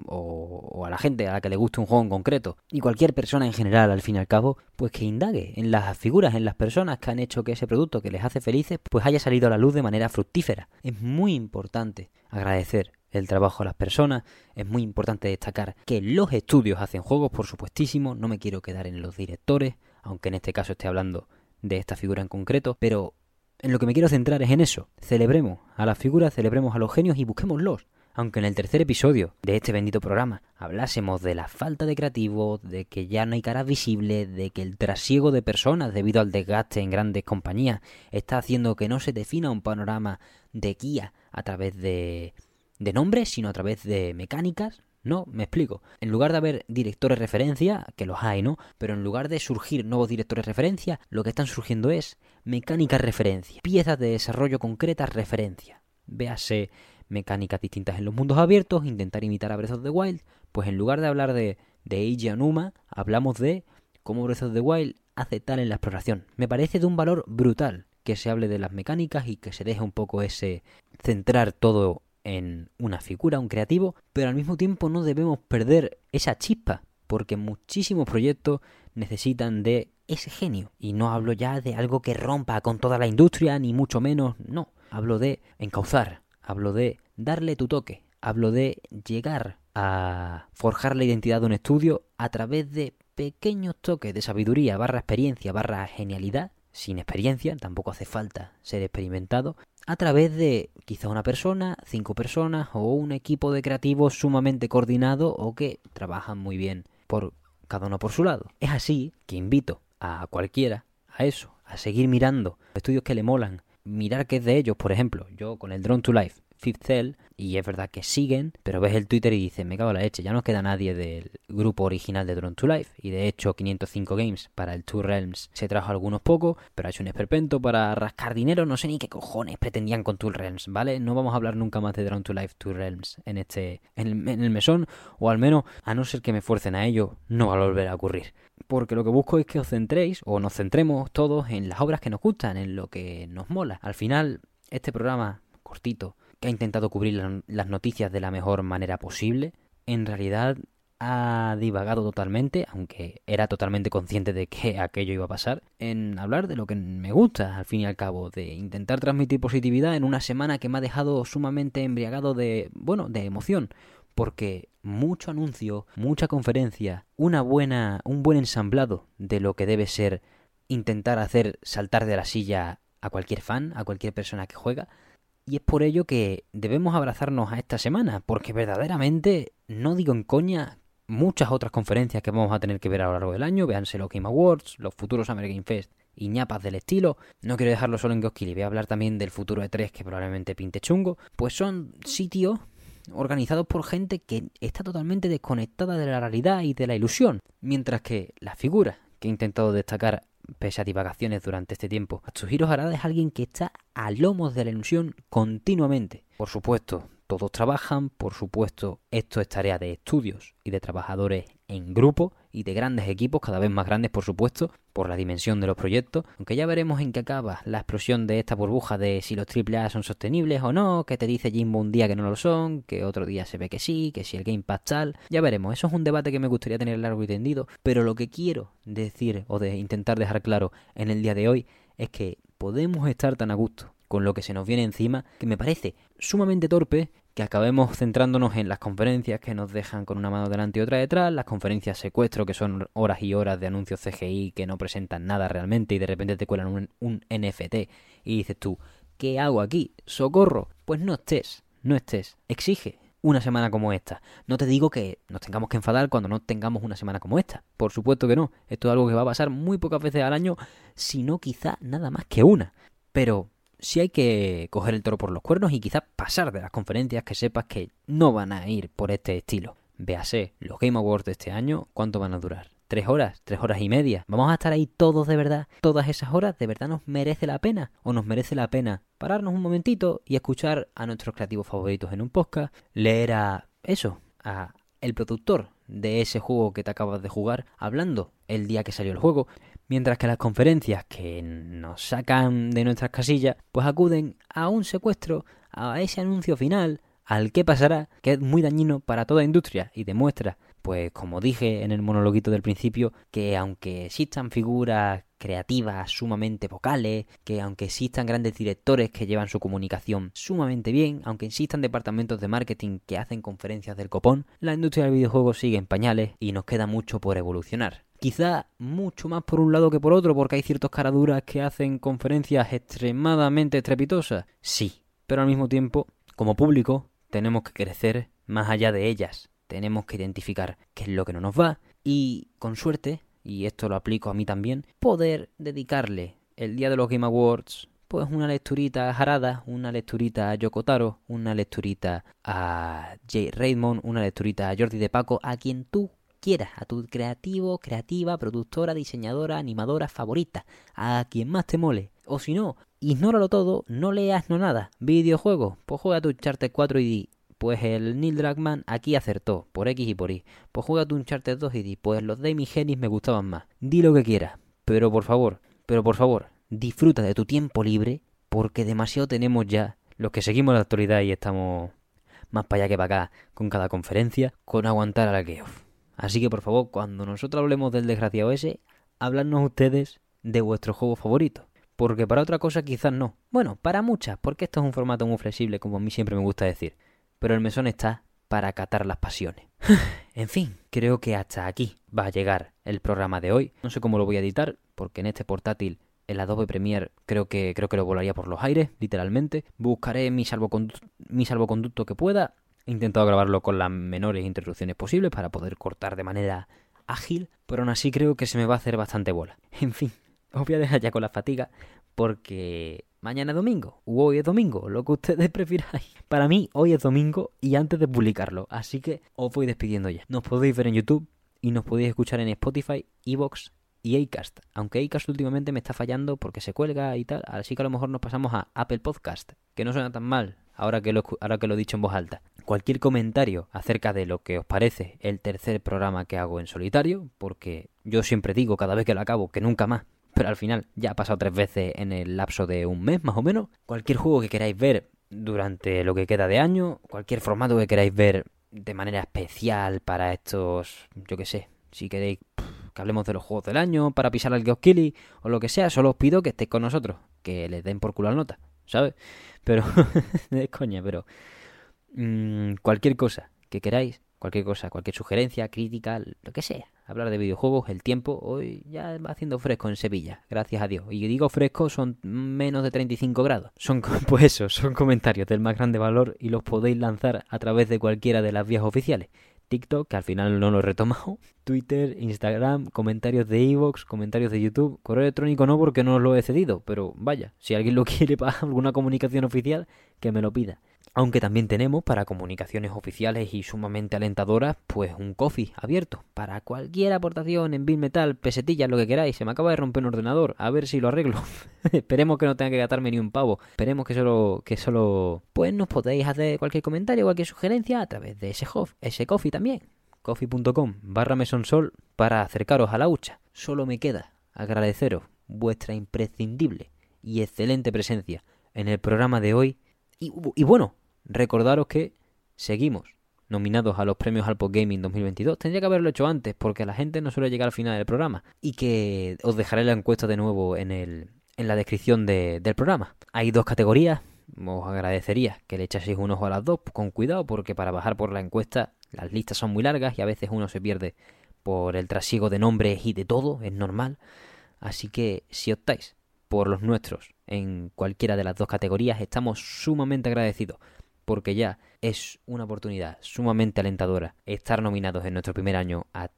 o, a la gente a la que le guste un juego en concreto y cualquier persona en general al fin y al cabo, pues que indague en las figuras, en las personas que han hecho que ese producto que les hace felices pues haya salido a la luz de manera fructífera. Es muy importante agradecer el trabajo de las personas, es muy importante destacar que los estudios hacen juegos, por supuestísimo, no me quiero quedar en los directores, aunque en este caso esté hablando de esta figura en concreto, pero en lo que me quiero centrar es en eso. Celebremos a las figuras, celebremos a los genios y busquémoslos. Aunque en el tercer episodio de este bendito programa hablásemos de la falta de creativos, de que ya no hay caras visibles, de que el trasiego de personas debido al desgaste en grandes compañías está haciendo que no se defina un panorama de guía a través de, de nombres, sino a través de mecánicas, no, me explico. En lugar de haber directores referencia, que los hay, ¿no? Pero en lugar de surgir nuevos directores referencia, lo que están surgiendo es mecánica referencia, piezas de desarrollo concretas referencia. véase mecánicas distintas en los mundos abiertos, intentar imitar a Breath of the Wild, pues en lugar de hablar de, de Eiji Anuma, hablamos de cómo Breath of the Wild hace tal en la exploración. Me parece de un valor brutal que se hable de las mecánicas y que se deje un poco ese centrar todo en una figura, un creativo, pero al mismo tiempo no debemos perder esa chispa, porque muchísimos proyectos necesitan de ese genio. Y no hablo ya de algo que rompa con toda la industria, ni mucho menos, no. Hablo de encauzar, hablo de darle tu toque, hablo de llegar a forjar la identidad de un estudio a través de pequeños toques de sabiduría, barra experiencia, barra genialidad, sin experiencia, tampoco hace falta ser experimentado, a través de quizá una persona, cinco personas o un equipo de creativos sumamente coordinado o que trabajan muy bien por cada uno por su lado. Es así que invito a cualquiera a eso, a seguir mirando estudios que le molan, mirar qué es de ellos, por ejemplo, yo con el Drone to Life, Fifth Cell, y es verdad que siguen, pero ves el Twitter y dices, me cago en la leche, ya no queda nadie del grupo original de Drone to Life, y de hecho 505 Games para el Two Realms se trajo algunos pocos, pero ha hecho un esperpento para rascar dinero, no sé ni qué cojones pretendían con Two Realms, ¿vale? No vamos a hablar nunca más de Drone to Life Two Realms en este, en el, en el mesón, o al menos, a no ser que me fuercen a ello, no va a volver a ocurrir porque lo que busco es que os centréis o nos centremos todos en las obras que nos gustan, en lo que nos mola. Al final, este programa cortito, que ha intentado cubrir las noticias de la mejor manera posible, en realidad ha divagado totalmente, aunque era totalmente consciente de que [LAUGHS] aquello iba a pasar, en hablar de lo que me gusta, al fin y al cabo, de intentar transmitir positividad en una semana que me ha dejado sumamente embriagado de, bueno, de emoción, porque mucho anuncio, mucha conferencia, una buena, un buen ensamblado de lo que debe ser intentar hacer saltar de la silla a cualquier fan, a cualquier persona que juega. Y es por ello que debemos abrazarnos a esta semana, porque verdaderamente, no digo en coña, muchas otras conferencias que vamos a tener que ver a lo largo del año, véanse los Game Awards, los futuros Game Fest y ñapas del estilo, no quiero dejarlo solo en Goskili, voy a hablar también del futuro de 3 que probablemente pinte chungo, pues son sitios organizados por gente que está totalmente desconectada de la realidad y de la ilusión, mientras que la figura que he intentado destacar pese a divagaciones durante este tiempo, Atsuhiro Harada es alguien que está a lomos de la ilusión continuamente. Por supuesto, todos trabajan, por supuesto, esto es tarea de estudios y de trabajadores en grupo y de grandes equipos, cada vez más grandes por supuesto, por la dimensión de los proyectos, aunque ya veremos en qué acaba la explosión de esta burbuja de si los AAA son sostenibles o no, que te dice Jimbo un día que no lo son, que otro día se ve que sí, que si el Game Pass tal, ya veremos, eso es un debate que me gustaría tener largo y tendido, pero lo que quiero decir o de intentar dejar claro en el día de hoy es que podemos estar tan a gusto con lo que se nos viene encima, que me parece sumamente torpe que acabemos centrándonos en las conferencias que nos dejan con una mano delante y otra detrás, las conferencias secuestro que son horas y horas de anuncios CGI que no presentan nada realmente y de repente te cuelan un, un NFT y dices tú, ¿qué hago aquí? ¡Socorro! Pues no estés, no estés, exige, una semana como esta. No te digo que nos tengamos que enfadar cuando no tengamos una semana como esta. Por supuesto que no. Esto es algo que va a pasar muy pocas veces al año, si no quizá nada más que una. Pero sí hay que coger el toro por los cuernos y quizás pasar de las conferencias que sepas que no van a ir por este estilo. Véase, los Game Awards de este año, ¿cuánto van a durar? ¿Tres horas? ¿Tres horas y media? ¿Vamos a estar ahí todos de verdad? ¿Todas esas horas de verdad nos merece la pena? ¿O nos merece la pena pararnos un momentito y escuchar a nuestros creativos favoritos en un podcast? Leer a eso, a el productor de ese juego que te acabas de jugar hablando el día que salió el juego, mientras que las conferencias que nos sacan de nuestras casillas, pues acuden a un secuestro, a ese anuncio final, al qué pasará, que es muy dañino para toda industria y demuestra, pues como dije en el monologuito del principio, que aunque existan figuras creativas sumamente vocales, que aunque existan grandes directores que llevan su comunicación sumamente bien, aunque existan departamentos de marketing que hacen conferencias del copón, la industria del videojuego sigue en pañales y nos queda mucho por evolucionar. Quizá mucho más por un lado que por otro, porque hay ciertos caraduras que hacen conferencias extremadamente estrepitosas. Sí, pero al mismo tiempo, como público, tenemos que crecer más allá de ellas. Tenemos que identificar qué es lo que no nos va y, con suerte, y esto lo aplico a mí también, poder dedicarle el día de los Game Awards pues una lecturita a Harada, una lecturita a Yokotaro, una lecturita a Jay Raymond, una lecturita a Jordi de Paco, a quien tú quieras, a tu creativo, creativa, productora, diseñadora, animadora favorita, a quien más te mole. O si no, ignóralo todo, no leas no nada. Videojuegos, pues juega tu Uncharted 4 y di, pues el Neil Druckmann aquí acertó, por X y por Y. Pues juega tu Uncharted 2 y di, pues los de Genis me gustaban más. Di lo que quieras, pero por favor, pero por favor, disfruta de tu tiempo libre, porque demasiado tenemos ya los que seguimos la actualidad y estamos más para allá que para acá con cada conferencia, con aguantar a la que... Así que por favor, cuando nosotros hablemos del desgraciado ese, habladnos ustedes de vuestro juego favorito. Porque para otra cosa quizás no. Bueno, para muchas, porque esto es un formato muy flexible, como a mí siempre me gusta decir. Pero el mesón está para acatar las pasiones. [LAUGHS] en fin, creo que hasta aquí va a llegar el programa de hoy. No sé cómo lo voy a editar, porque en este portátil el Adobe Premiere creo que creo que lo volaría por los aires, literalmente. Buscaré mi mi salvoconducto que pueda. He intentado grabarlo con las menores interrupciones posibles para poder cortar de manera ágil, pero aún así creo que se me va a hacer bastante bola. [LAUGHS] En fin, os voy a dejar ya con la fatiga porque mañana es domingo, o hoy es domingo, lo que ustedes [LAUGHS] prefiráis. Para mí, hoy es domingo y antes de publicarlo, así que os voy despidiendo ya. Nos podéis ver en YouTube y nos podéis escuchar en Spotify, Evox y Acast. Aunque Acast últimamente me está fallando porque se cuelga y tal, así que a lo mejor nos pasamos a Apple Podcast, que no suena tan mal ahora que lo, ahora que lo he dicho en voz alta. Cualquier comentario acerca de lo que os parece el tercer programa que hago en solitario, porque yo siempre digo cada vez que lo acabo que nunca más, pero al final ya ha pasado tres veces en el lapso de un mes más o menos. Cualquier juego que queráis ver durante lo que queda de año, cualquier formato que queráis ver de manera especial para estos, yo que sé, si queréis que hablemos de los juegos del año, para pisar al Geoskilly o lo que sea, solo os pido que estéis con nosotros, que les den por culo la nota, ¿sabes? Pero, [LAUGHS] coña, pero mmm, cualquier cosa que queráis, cualquier cosa, cualquier sugerencia, crítica, lo que sea, hablar de videojuegos, el tiempo, hoy ya va haciendo fresco en Sevilla, gracias a Dios. Y digo fresco, son menos de 35 grados. Son, [LAUGHS] pues eso, son comentarios del más grande valor y los podéis lanzar a través de cualquiera de las vías oficiales. TikTok, que al final no lo he retomado, [LAUGHS] Twitter, Instagram, comentarios de Evox, comentarios de YouTube, correo electrónico no porque no lo he cedido, pero vaya, si alguien lo [LAUGHS] quiere para alguna comunicación oficial, que me lo pida. Aunque también tenemos para comunicaciones oficiales y sumamente alentadoras, pues un coffee abierto. Para cualquier aportación en Bill Metal, pesetillas, lo que queráis. Se me acaba de romper un ordenador, a ver si lo arreglo. [LAUGHS] Esperemos que no tenga que gastarme ni un pavo. Esperemos que solo, que solo, pues nos podéis hacer cualquier comentario, cualquier sugerencia a través de ese, ese coffee también. coffee.com barra mesonsol para acercaros a la hucha. Solo me queda agradeceros vuestra imprescindible y excelente presencia en el programa de hoy. Y, y bueno, Recordaros que seguimos nominados a los premios Alpo Gaming 2022. Tendría que haberlo hecho antes porque la gente no suele llegar al final del programa. Y que os dejaré la encuesta de nuevo en, el, en la descripción del programa. Hay dos categorías. Os agradecería que le echaseis un ojo a las dos con cuidado porque para bajar por la encuesta las listas son muy largas y a veces uno se pierde por el trasiego de nombres y de todo, es normal. Así que si optáis por los nuestros en cualquiera de las dos categorías, estamos sumamente agradecidos porque ya es una oportunidad sumamente alentadora estar nominados en nuestro primer año a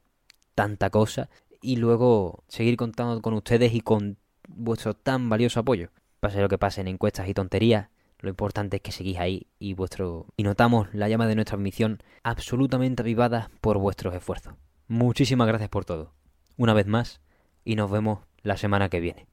tanta cosa y luego seguir contando con ustedes y con vuestro tan valioso apoyo. Pase lo que pase en encuestas y tonterías, lo importante es que seguís ahí y vuestro y notamos la llama de nuestra misión absolutamente avivada por vuestros esfuerzos. Muchísimas gracias por todo. Una vez más y nos vemos la semana que viene.